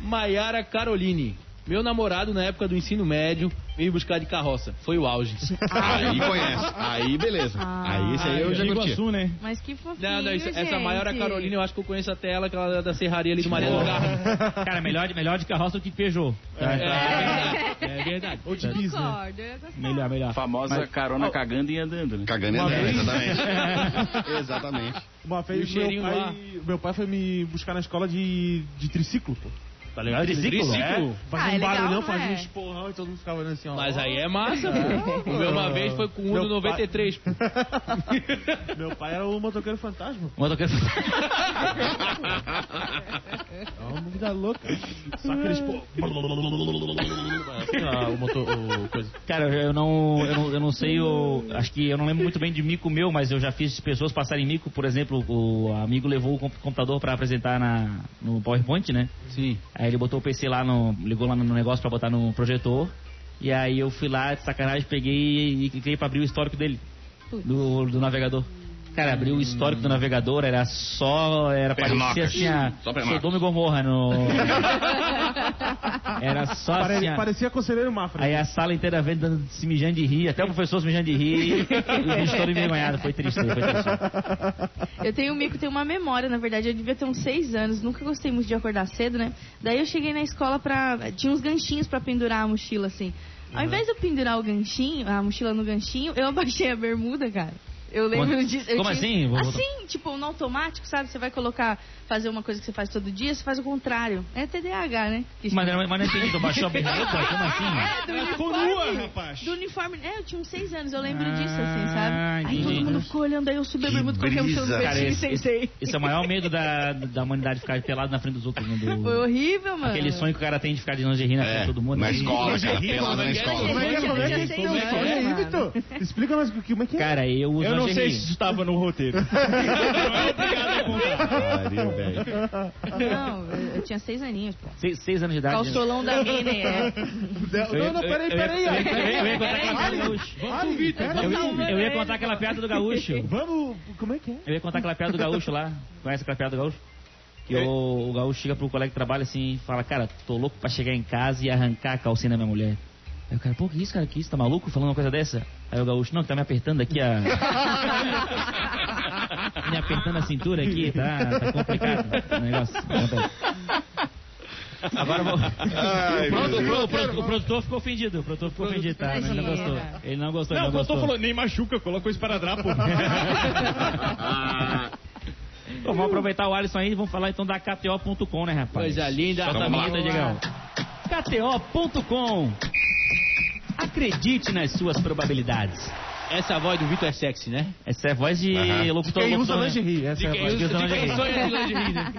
[SPEAKER 5] Maiara Caroline. Meu namorado, na época do ensino médio, veio buscar de carroça. Foi o auge.
[SPEAKER 1] Aí conhece. Aí beleza. Aí esse aí eu já curti.
[SPEAKER 4] Iguaçu, né?
[SPEAKER 2] Mas que fofinho,
[SPEAKER 5] Não, não, isso- essa
[SPEAKER 2] gente.
[SPEAKER 5] Maiara Caroline, eu acho que eu conheço até ela, que ela é da serraria ali do Maria do Carmo.
[SPEAKER 3] Cara, melhor de, melhor de carroça do que Peugeot. Tá?
[SPEAKER 5] É, é verdade.
[SPEAKER 7] Ou de bis, né?
[SPEAKER 2] Concordo, eu.
[SPEAKER 3] Melhor, melhor.
[SPEAKER 6] A famosa
[SPEAKER 3] Mas-
[SPEAKER 6] carona cagando e andando, né?
[SPEAKER 1] Cagando e
[SPEAKER 7] Uma
[SPEAKER 1] andando,
[SPEAKER 7] vez-
[SPEAKER 1] exatamente. exatamente.
[SPEAKER 7] Uma
[SPEAKER 5] E o
[SPEAKER 7] vez meu
[SPEAKER 5] cheirinho lá?
[SPEAKER 7] pai, meu pai foi me buscar na escola de, de triciclo, pô. Tá ligado?
[SPEAKER 3] Triciclo?
[SPEAKER 7] É, fazia
[SPEAKER 2] Ah, é
[SPEAKER 7] um barulhão,
[SPEAKER 2] legal,
[SPEAKER 7] fazia
[SPEAKER 2] é.
[SPEAKER 7] uns porrão e todo mundo ficava olhando assim, ó.
[SPEAKER 5] Mas aí é massa, pô. O meu uma vez foi com o Uno
[SPEAKER 7] Meu pai-
[SPEAKER 5] 93, pô.
[SPEAKER 7] Meu pai era o motoqueiro fantasma.
[SPEAKER 3] O motoqueiro-
[SPEAKER 7] É uma vida louca. Só aqueles pô. Sei lá, o motor. O coisa.
[SPEAKER 3] Cara, eu não, eu não, eu não sei, eu, acho que eu não lembro muito bem de mico meu, mas eu já fiz pessoas passarem mico. Por exemplo, o amigo levou o comp- computador pra apresentar na, no PowerPoint, né?
[SPEAKER 5] Sim.
[SPEAKER 3] Aí ele botou o PC lá, no, ligou lá no negócio pra botar no projetor. E aí eu fui lá, de sacanagem, peguei e cliquei pra abrir o histórico dele, do, do navegador. Cara, abriu o histórico do navegador, era só. Era parecia
[SPEAKER 1] Pernocas.
[SPEAKER 3] assim a.
[SPEAKER 1] Só.
[SPEAKER 3] Sodoma e Gomorra no. Era só
[SPEAKER 7] Pare-
[SPEAKER 3] assim. a-
[SPEAKER 7] Parecia conselheiro Mafra.
[SPEAKER 3] Aí a sala inteira vendo se mijando de rir, até o professor se mijando de rir, e o bicho todo envergonhado. Foi triste, foi triste.
[SPEAKER 2] Eu tenho um mico, tenho uma memória, na verdade, eu devia ter uns seis anos, nunca gostei muito de acordar cedo, né? Daí eu cheguei na escola pra. Tinha uns ganchinhos pra pendurar a mochila, assim. Ao invés de eu pendurar o ganchinho, a mochila no ganchinho, eu abaixei a bermuda, cara. Eu lembro
[SPEAKER 3] Como-
[SPEAKER 2] disso. eu
[SPEAKER 3] como
[SPEAKER 2] tinha-
[SPEAKER 3] assim? Vou-
[SPEAKER 2] Assim, tipo, no automático, sabe? Você vai colocar, fazer uma coisa que você faz todo dia, você faz o contrário. É TDAH, né?
[SPEAKER 3] Mas,
[SPEAKER 2] chama.
[SPEAKER 3] mas não entendi, tu baixou a bermuda? Como assim?
[SPEAKER 2] É, do
[SPEAKER 4] Ficou
[SPEAKER 2] uniforme.
[SPEAKER 4] nua, rapaz.
[SPEAKER 2] Do uniforme. É, eu tinha uns seis anos, eu lembro
[SPEAKER 3] Ah,
[SPEAKER 2] disso, assim, sabe? Aí todo mundo ficou olhando, aí eu subi a
[SPEAKER 1] Que
[SPEAKER 2] bermuda, coloquei a mochila no
[SPEAKER 1] brisa.
[SPEAKER 3] Cara,
[SPEAKER 2] cantinho e
[SPEAKER 3] esse, esse,
[SPEAKER 2] sentei.
[SPEAKER 3] esse é o maior medo da, da humanidade ficar pelado na frente dos outros. Né? Do-
[SPEAKER 2] Foi horrível, mano.
[SPEAKER 3] Aquele sonho que o cara tem de ficar de lingerie na frente
[SPEAKER 1] É,
[SPEAKER 3] de todo mundo.
[SPEAKER 1] na
[SPEAKER 3] assim.
[SPEAKER 1] escola, cara. Pelado na
[SPEAKER 7] é é?
[SPEAKER 1] escola.
[SPEAKER 7] Como é que é? Como é que é?
[SPEAKER 2] Sei,
[SPEAKER 7] é é?
[SPEAKER 2] é.
[SPEAKER 7] Explica mais o que- como é que é.
[SPEAKER 3] Cara, eu uso
[SPEAKER 4] não sei se isso estava no roteiro. Não é obrigado a contar.
[SPEAKER 1] Pariu, velho.
[SPEAKER 2] Não, eu, tinha seis aninhos, pô.
[SPEAKER 3] Seis, seis anos de idade. né?
[SPEAKER 2] Calçolão da Mini, é.
[SPEAKER 7] Não, não, peraí, peraí.
[SPEAKER 3] Eu, ia- eu, ia- eu ia contar aquela piada do gaúcho.
[SPEAKER 7] Vamos, Vitor.
[SPEAKER 3] Eu, ia- eu ia contar aquela piada do gaúcho.
[SPEAKER 7] Vamos, como é que é?
[SPEAKER 3] Eu ia contar aquela piada do gaúcho lá. Conhece aquela piada do gaúcho? Que o, o gaúcho chega pro colega de trabalho assim e fala, cara, tô louco pra chegar em casa e arrancar a calcinha da minha mulher. Aí o cara, pô, que isso, cara? Que isso? Tá maluco falando uma coisa dessa? Aí o gaúcho, não, que tá me apertando aqui a. me apertando a cintura aqui, tá, tá complicado o negócio. Agora vou.
[SPEAKER 1] Ai,
[SPEAKER 3] o, produtor, o, pro- o produtor ficou ofendido. O produtor ficou ofendido, tá? Ele não gostou. Ele não gostou, ele
[SPEAKER 4] Não,
[SPEAKER 3] não
[SPEAKER 4] o
[SPEAKER 3] gostou.
[SPEAKER 4] falou, nem machuca, coloca o esparadrapo.
[SPEAKER 3] Então, vamos aproveitar o Alisson aí e vamos falar então da KTO.com, né, rapaz?
[SPEAKER 5] Coisa linda.
[SPEAKER 3] Solta a
[SPEAKER 1] Vamos lá.
[SPEAKER 3] vinheta, Diegão. KTO.com. Acredite nas suas probabilidades.
[SPEAKER 5] Essa voz do Vitor é sexy, né?
[SPEAKER 3] Essa é a voz de
[SPEAKER 1] Aham.
[SPEAKER 3] locutor.
[SPEAKER 7] Quem usa
[SPEAKER 3] né?
[SPEAKER 7] lingerie, essa é a
[SPEAKER 5] quem
[SPEAKER 7] voz.
[SPEAKER 5] usa-
[SPEAKER 3] usa
[SPEAKER 5] de quem sonha de lingerie, né?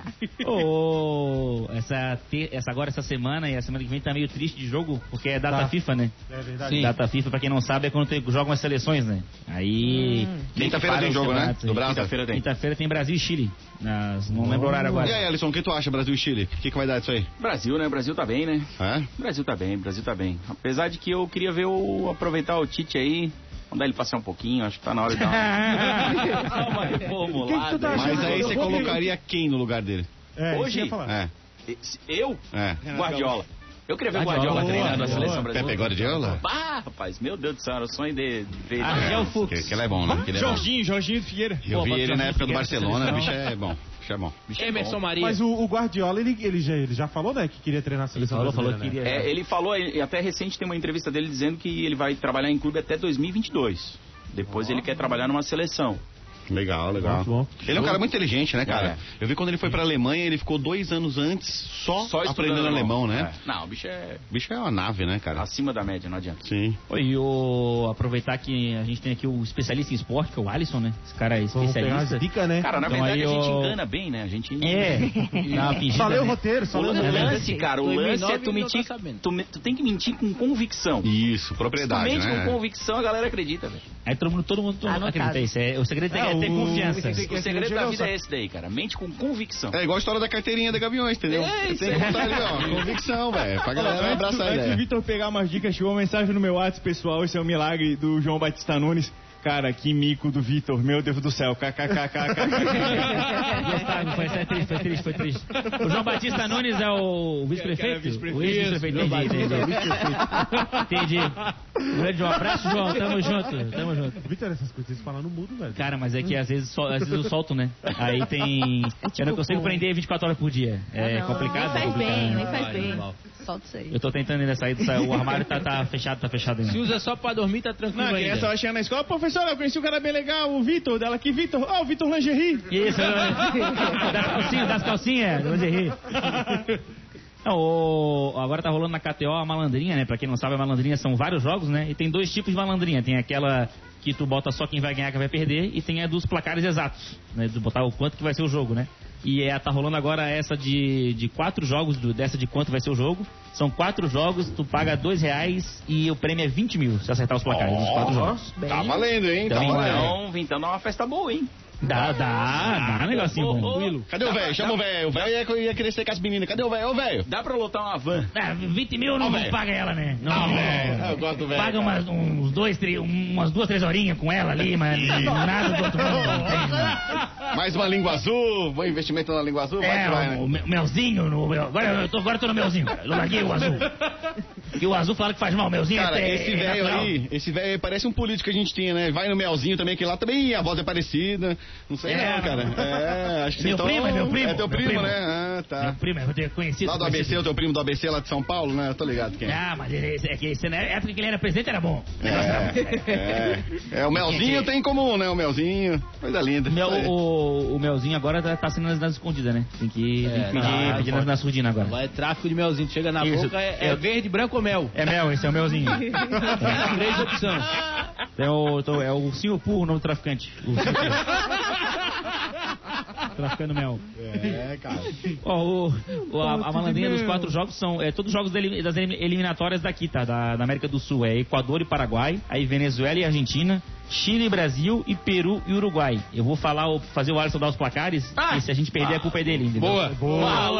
[SPEAKER 3] Ô, essa, te- essa agora, essa semana e a semana que vem tá meio triste de jogo, porque é data
[SPEAKER 7] Tá.
[SPEAKER 3] FIFA, né?
[SPEAKER 7] É verdade.
[SPEAKER 5] Sim.
[SPEAKER 3] Data FIFA, pra quem não sabe, é quando tem, jogam as seleções, né? Aí.
[SPEAKER 1] Quinta-feira
[SPEAKER 3] para
[SPEAKER 1] tem jogo, né? Do Brasa.
[SPEAKER 6] Quinta-feira tem.
[SPEAKER 3] Quinta-feira tem Brasil e Chile. Nas- não lembro o horário agora.
[SPEAKER 1] E aí, Alisson, o que tu acha, Brasil e Chile? O que, que vai dar disso aí?
[SPEAKER 6] Brasil, né? Brasil tá bem, né?
[SPEAKER 1] É?
[SPEAKER 6] Brasil tá bem, Brasil tá bem. Apesar de que eu queria ver o aproveitar o Tite aí, mandar ele passear um pouquinho, acho que tá na hora de dar uma, dar uma reformulada.
[SPEAKER 7] tá?
[SPEAKER 1] Mas aí você colocaria quem no lugar dele?
[SPEAKER 7] É,
[SPEAKER 6] Hoje-.
[SPEAKER 1] É,
[SPEAKER 6] Eu?
[SPEAKER 1] é.
[SPEAKER 6] Guardiola. Eu queria ver o
[SPEAKER 3] Guardiola,
[SPEAKER 6] Guardiola
[SPEAKER 3] boa,
[SPEAKER 6] treinando a seleção
[SPEAKER 1] Pepe
[SPEAKER 6] brasileira.
[SPEAKER 1] Guardiola?
[SPEAKER 6] Ah, rapaz, meu Deus do céu, era o sonho de, ver.
[SPEAKER 3] Argel Fux.
[SPEAKER 1] Que, que ele é bom, né? Que ele é bom.
[SPEAKER 4] Jorginho, Jorginho Figueira.
[SPEAKER 1] Eu
[SPEAKER 3] Pô,
[SPEAKER 1] vi ele na época do Barcelona, o bicho é bom. Bicho é bom.
[SPEAKER 5] Emerson Maria.
[SPEAKER 7] Mas o, o Guardiola, ele, ele, já, ele já falou, né, que queria treinar a
[SPEAKER 3] Ele
[SPEAKER 7] seleção
[SPEAKER 3] falou, falou que
[SPEAKER 7] né?
[SPEAKER 3] queria.
[SPEAKER 6] É, ele falou, e até recente tem uma entrevista dele dizendo que ele vai trabalhar em clube até 2022. Depois ele quer trabalhar numa seleção.
[SPEAKER 1] Legal, legal.
[SPEAKER 7] Muito bom.
[SPEAKER 1] Ele é um cara muito inteligente, né, cara?
[SPEAKER 6] É.
[SPEAKER 1] Eu vi quando ele foi pra Alemanha, ele ficou dois anos antes só,
[SPEAKER 6] Só
[SPEAKER 1] aprendendo alemão, né?
[SPEAKER 6] É. Não, o bicho é
[SPEAKER 1] O bicho é uma nave, né, cara?
[SPEAKER 6] acima da média, não adianta.
[SPEAKER 1] Sim.
[SPEAKER 3] Oi, e o, aproveitar que a gente tem aqui o especialista em esporte, que é o Alisson, né? Esse cara é especialista.
[SPEAKER 7] as dicas, né?
[SPEAKER 6] Cara, na
[SPEAKER 3] Então
[SPEAKER 6] verdade
[SPEAKER 3] aí
[SPEAKER 6] a gente engana bem, né? A gente
[SPEAKER 3] É. Dá uma
[SPEAKER 7] lê o
[SPEAKER 3] né?
[SPEAKER 7] roteiro, só
[SPEAKER 6] O lance, cara, o lance é
[SPEAKER 5] 2009
[SPEAKER 6] tu mentir.
[SPEAKER 5] tá.
[SPEAKER 6] Tu, me- tu tem que mentir com convicção.
[SPEAKER 1] Isso,
[SPEAKER 6] Se tu
[SPEAKER 1] propriedade,
[SPEAKER 6] mente
[SPEAKER 1] né?
[SPEAKER 6] com convicção, a galera acredita, velho.
[SPEAKER 3] Aí todo mundo, todo mundo, todo mundo acredita isso. É, o segredo é,
[SPEAKER 7] É,
[SPEAKER 3] ter
[SPEAKER 7] o-
[SPEAKER 3] confiança.
[SPEAKER 6] O segredo da vida
[SPEAKER 7] só-
[SPEAKER 6] é esse daí, cara. Mente com convicção.
[SPEAKER 1] É igual a história da carteirinha da Gaviões, entendeu?
[SPEAKER 6] É, isso
[SPEAKER 1] Tem que botar ali, ó. Convicção, velho. Pra galera abraçar a
[SPEAKER 4] antes do. Vitor pegar umas dicas, chegou uma mensagem no meu WhatsApp pessoal, esse é o milagre do João Batista Nunes. Cara, que mico do Vitor, meu Deus do céu, kkkk.
[SPEAKER 3] Gostaram, foi, foi triste, foi triste, foi triste. O João Batista Nunes é o vice-prefeito?
[SPEAKER 4] Vice-prefeito.
[SPEAKER 3] O ex-vice-prefeito,
[SPEAKER 5] João
[SPEAKER 3] entendi, entendi. Entendi. Grande João, abraço, João, tamo junto, tamo junto.
[SPEAKER 7] Vitor, essas coisas vocês falam no mudo, velho.
[SPEAKER 3] Cara, mas é que às vezes, sol- às vezes eu solto, né? Aí tem. eu não consigo
[SPEAKER 2] como?
[SPEAKER 3] prender 24 horas por dia. É
[SPEAKER 2] Não,
[SPEAKER 3] complicado.
[SPEAKER 2] Nem
[SPEAKER 3] é
[SPEAKER 2] faz
[SPEAKER 3] complicado.
[SPEAKER 2] bem, nem faz bem. Solta isso aí.
[SPEAKER 3] Eu tô tentando ainda sair do o armário tá, tá fechado, tá fechado
[SPEAKER 5] Se
[SPEAKER 3] ainda.
[SPEAKER 5] usa só pra dormir, tá tranquilo
[SPEAKER 4] Não, a
[SPEAKER 5] ainda.
[SPEAKER 4] criança vai chegar na escola, professora, eu conheci um cara bem legal, o Vitor, dela aqui, Vitor, ó, o Vitor Lingerie.
[SPEAKER 3] Isso, das calcinhas, das calcinhas, lingerie. Não, o- agora tá rolando na KTO a malandrinha, né? Pra quem não sabe, a malandrinha são vários jogos, né? E tem dois tipos de malandrinha. Tem aquela que tu bota só quem vai ganhar, quem vai perder, e tem a dos placares exatos, né? De botar o quanto que vai ser o jogo, né? E é, tá rolando agora essa de, de quatro jogos, do- dessa de quanto vai ser o jogo. São quatro jogos, tu paga dois reais e o prêmio é 20 mil, se acertar os placares dos quatro jogos.
[SPEAKER 1] Tá valendo, hein? Tá
[SPEAKER 3] Então,
[SPEAKER 1] valendo.
[SPEAKER 6] Então, Vintão dá uma festa boa, hein?
[SPEAKER 3] Dá, dá, dá um negocinho bom.
[SPEAKER 1] Cadê o velho? Chama o velho. O velho ia, ia querer ser com as meninas. Cadê o velho? Ô, velho.
[SPEAKER 6] Dá pra lotar uma van.
[SPEAKER 3] Ah, 20 mil não, não paga ela, né? Não,
[SPEAKER 1] Ah,
[SPEAKER 3] não.
[SPEAKER 1] velho. Eu gosto do velho,
[SPEAKER 3] Paga umas, uns dois, três, umas duas, três horinhas com ela ali, mas nada do outro mundo. não.
[SPEAKER 1] Mais uma língua azul. Bom investimento na língua azul. Vai
[SPEAKER 3] É,
[SPEAKER 1] que vai,
[SPEAKER 3] o,
[SPEAKER 1] né?
[SPEAKER 3] me- melzinho, no, agora, eu tô, agora eu tô no melzinho, cara. Eu larguei o azul. E o azul fala que faz mal, o melzinho
[SPEAKER 1] Cara,
[SPEAKER 3] é,
[SPEAKER 1] esse
[SPEAKER 3] é
[SPEAKER 1] velho aí, esse velho aí parece um político que a gente tinha, né? Vai no Melzinho também, que lá também a voz é parecida. Não sei
[SPEAKER 3] É,
[SPEAKER 1] não, cara. É, acho que
[SPEAKER 3] Meu
[SPEAKER 1] vocês
[SPEAKER 3] primo, é meu primo,
[SPEAKER 1] É teu
[SPEAKER 3] meu
[SPEAKER 1] primo,
[SPEAKER 3] primo.
[SPEAKER 1] né? Ah,
[SPEAKER 3] Meu
[SPEAKER 1] tá.
[SPEAKER 3] primo, eu tenho conhecido.
[SPEAKER 1] Lá do ABC,
[SPEAKER 3] conhecido.
[SPEAKER 1] o teu primo do ABC lá de São Paulo, né? Eu tô ligado quem é.
[SPEAKER 3] Ah, mas esse, é que esse, na época que ele era presidente era bom.
[SPEAKER 1] É, é, é, o Melzinho tem em comum, né? O Melzinho. Coisa linda.
[SPEAKER 3] Mel- o, o melzinho agora tá, tá sendo nas, nas escondidas, né? Tem que, tem que
[SPEAKER 5] É,
[SPEAKER 3] pedir,
[SPEAKER 5] tá,
[SPEAKER 3] pedir nas, nas agora.
[SPEAKER 5] Vai tráfico de melzinho. Chega na
[SPEAKER 3] Isso.
[SPEAKER 5] boca, é, é verde, branco ou mel?
[SPEAKER 3] É mel, esse é o melzinho.
[SPEAKER 5] Três opções.
[SPEAKER 3] É o, é o Singapur, o nome do traficante. O Singapur. Traficando mel.
[SPEAKER 1] É, cara.
[SPEAKER 3] Ó, o, o- a, a malandrinha dos quatro jogos são é, todos os jogos das elim- eliminatórias daqui, tá? Da, da América do Sul. É Equador e Paraguai, aí Venezuela e Argentina, Chile e Brasil e Peru e Uruguai. Eu vou falar, o- fazer o Alisson dar os placares e se a gente perder, a culpa é dele, entendeu?
[SPEAKER 5] Boa.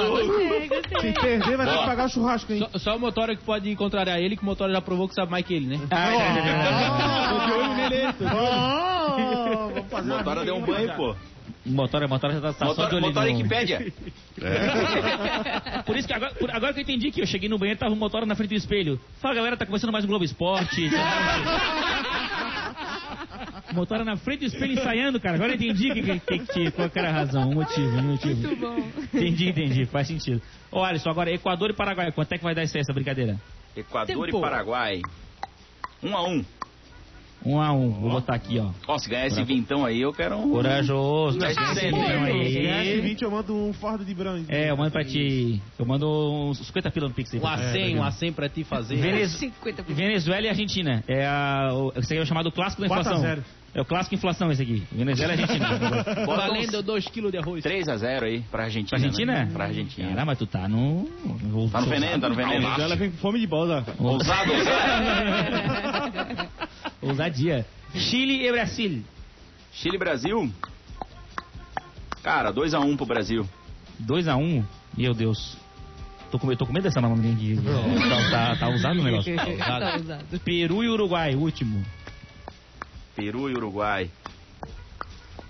[SPEAKER 2] Gostei, gostei.
[SPEAKER 7] Se perder, vai ter que pagar o churrasco, hein?
[SPEAKER 5] Só, só o Motora que pode contrariar ele, que o Motora já provou que sabe mais que ele, né?
[SPEAKER 3] Ah, é, é, é, é.
[SPEAKER 4] Tô de olho nele, tô de olho.
[SPEAKER 7] Oh, vamos fazer uma
[SPEAKER 6] Motora deu um banho, pô.
[SPEAKER 3] O motor, o motor já tá, tá só de
[SPEAKER 6] Motora,
[SPEAKER 3] olho
[SPEAKER 6] motora Wikipédia.
[SPEAKER 3] Por isso que agora, por- agora que eu entendi que eu cheguei no banheiro, tava o motor na frente do espelho. Fala galera, tá começando mais um Globo Esporte. Motora na frente do espelho ensaiando, cara. Agora eu entendi que, que, que, que- qual que era a razão, o motivo, o motivo.
[SPEAKER 2] Muito bom.
[SPEAKER 3] Entendi, entendi, faz sentido. Ô, Alisson, agora Equador e Paraguai, quanto é que vai dar essa, essa brincadeira?
[SPEAKER 6] Equador
[SPEAKER 2] Tempo.
[SPEAKER 6] e Paraguai. Um a um.
[SPEAKER 3] Um a um, vou botar aqui, ó.
[SPEAKER 6] Ó, se ganhar esse vintão aí, eu quero um.
[SPEAKER 3] Corajoso,
[SPEAKER 6] Tá
[SPEAKER 3] certo,
[SPEAKER 6] né?
[SPEAKER 3] então,
[SPEAKER 7] Se ganhar esse
[SPEAKER 3] aí.
[SPEAKER 7] 20, eu mando um fardo de branco.
[SPEAKER 3] É, eu mando pra ti. Eu mando uns 50 pila no Pix aí.
[SPEAKER 5] Um
[SPEAKER 3] pra ti.
[SPEAKER 5] A100, um A100 pra ti fazer.
[SPEAKER 3] Venez-
[SPEAKER 2] 50%.
[SPEAKER 3] Venezuela e Argentina. É a, o, esse aqui é o chamado clássico da
[SPEAKER 7] 4 a
[SPEAKER 3] inflação.
[SPEAKER 7] 0.
[SPEAKER 3] É o clássico inflação esse aqui. Venezuela e Argentina.
[SPEAKER 5] Valendo
[SPEAKER 6] uns
[SPEAKER 5] 2 kg de arroz.
[SPEAKER 6] 3 a 0 aí pra Argentina.
[SPEAKER 3] Pra Argentina?
[SPEAKER 6] Né? Pra Argentina.
[SPEAKER 3] Caramba, mas tu tá no. no
[SPEAKER 6] Tá no veneno, tá no veneno.
[SPEAKER 4] Ela vem com fome de bola.
[SPEAKER 6] Ousado, ousado.
[SPEAKER 3] Ousadia. Chile e Brasil.
[SPEAKER 6] Chile e Brasil. Cara, 2 a 1 pro Brasil.
[SPEAKER 3] 2x1. Meu Deus. Tô com, eu tô com medo dessa malandrinha aqui. Tá, tá, tá usado o negócio.
[SPEAKER 2] Tá usado.
[SPEAKER 3] Peru e Uruguai, último.
[SPEAKER 6] Peru e Uruguai.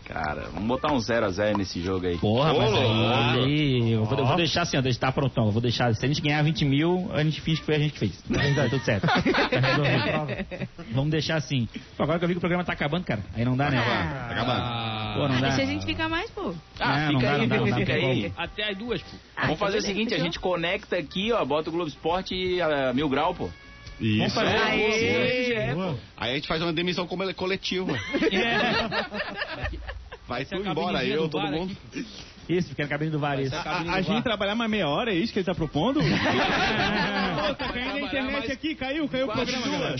[SPEAKER 6] Cara, vamos botar um 0 a 0 nesse jogo aí.
[SPEAKER 3] Porra, mas
[SPEAKER 6] louco.
[SPEAKER 3] aí, eu vou, eu vou deixar assim, ó, deixar, tá prontão. Eu vou deixar, se a gente ganhar 20 mil, a gente finge que foi a gente que fez. Tá tudo certo. Tá. Vamos deixar assim. Pô, agora que eu vi que o programa tá acabando, cara. Aí não dá, né?
[SPEAKER 2] Ah.
[SPEAKER 1] Tá acabando.
[SPEAKER 5] Ah,
[SPEAKER 3] Pô, não dá.
[SPEAKER 2] Deixa a gente ficar mais, pô.
[SPEAKER 6] Ah,
[SPEAKER 3] Não, não
[SPEAKER 6] fica
[SPEAKER 3] dá,
[SPEAKER 6] aí,
[SPEAKER 3] não dá, não dá,
[SPEAKER 6] fica
[SPEAKER 3] não tem
[SPEAKER 6] aí.
[SPEAKER 5] Até as duas, pô.
[SPEAKER 2] Ah,
[SPEAKER 6] Vamos fazer o seguinte, a
[SPEAKER 2] fechou.
[SPEAKER 6] gente conecta aqui, ó, bota o Globo Esporte e a Mil Grau, pô.
[SPEAKER 1] Isso.
[SPEAKER 3] fazer.
[SPEAKER 2] Aê.
[SPEAKER 6] É, pô.
[SPEAKER 1] Aí a gente faz uma demissão coletiva. Vai
[SPEAKER 5] Essa é a
[SPEAKER 1] embora, eu,
[SPEAKER 5] do
[SPEAKER 1] todo
[SPEAKER 5] bar
[SPEAKER 1] mundo.
[SPEAKER 3] Isso, fica na cabine do VAR, isso.
[SPEAKER 4] A, a gente trabalhar mais meia hora, é isso que ele tá propondo? Pô, tá caindo na internet aqui, caiu, caiu o programa, galera.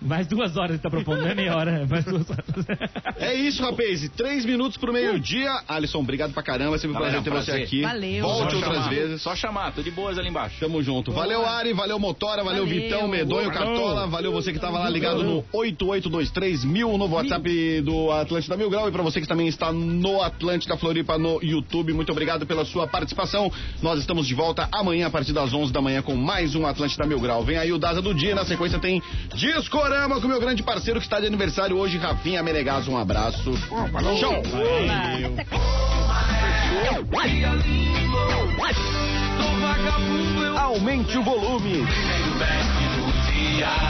[SPEAKER 3] Mais duas horas ele tá propondo, não é meia hora, mais duas horas.
[SPEAKER 1] É isso, rapaz. Três minutos pro meio-dia. Alisson, obrigado pra caramba. Sempre um
[SPEAKER 6] Valeu,
[SPEAKER 1] prazer ter você aqui.
[SPEAKER 2] Valeu.
[SPEAKER 1] Volte
[SPEAKER 6] Só
[SPEAKER 1] outras
[SPEAKER 6] chamar.
[SPEAKER 1] vezes.
[SPEAKER 6] Só chamar, tô de boas ali embaixo.
[SPEAKER 1] Tamo junto. Valeu, Ari, valeu, Motora, valeu,
[SPEAKER 2] Valeu.
[SPEAKER 1] Vitão, Medonho, Cartola, valeu você que tava lá ligado no 8823 mil no WhatsApp do Atlântida Mil Grau e pra você que também está no Atlântida Floripa no YouTube, muito obrigado pela sua participação. Nós estamos de volta amanhã a partir das 11 da manhã com mais um Atlântida Mil Grau. Vem aí o Daza do Dia, na sequência tem Discorama com o meu grande parceiro que está de aniversário hoje, Rafinha Menegas. Um abraço. Show! Aumente o volume.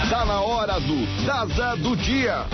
[SPEAKER 1] Tá na hora do Daza do Dia.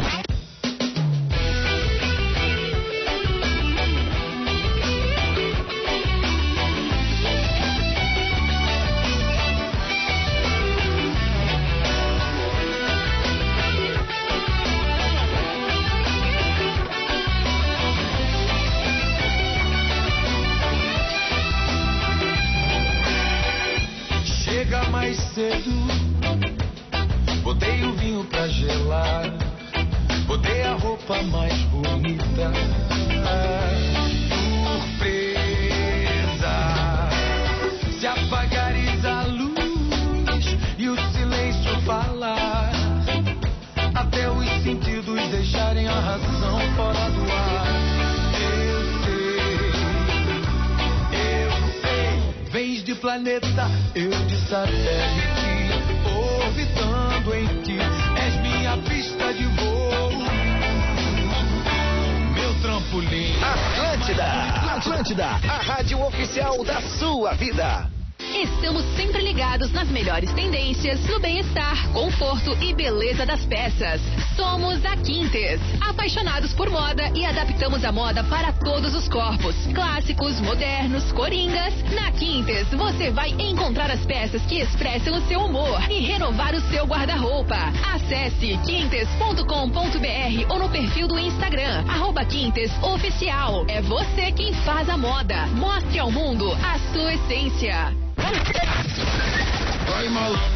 [SPEAKER 9] Adaptamos a moda para todos os corpos, clássicos, modernos, coringas. Na Quintes você vai encontrar as peças que expressam o seu humor e renovar o seu guarda-roupa. Acesse quintes.com.br ou no perfil do Instagram, arroba Quintes Oficial. É você quem faz a moda. Mostre ao mundo a sua essência.
[SPEAKER 10] Vai, maluco.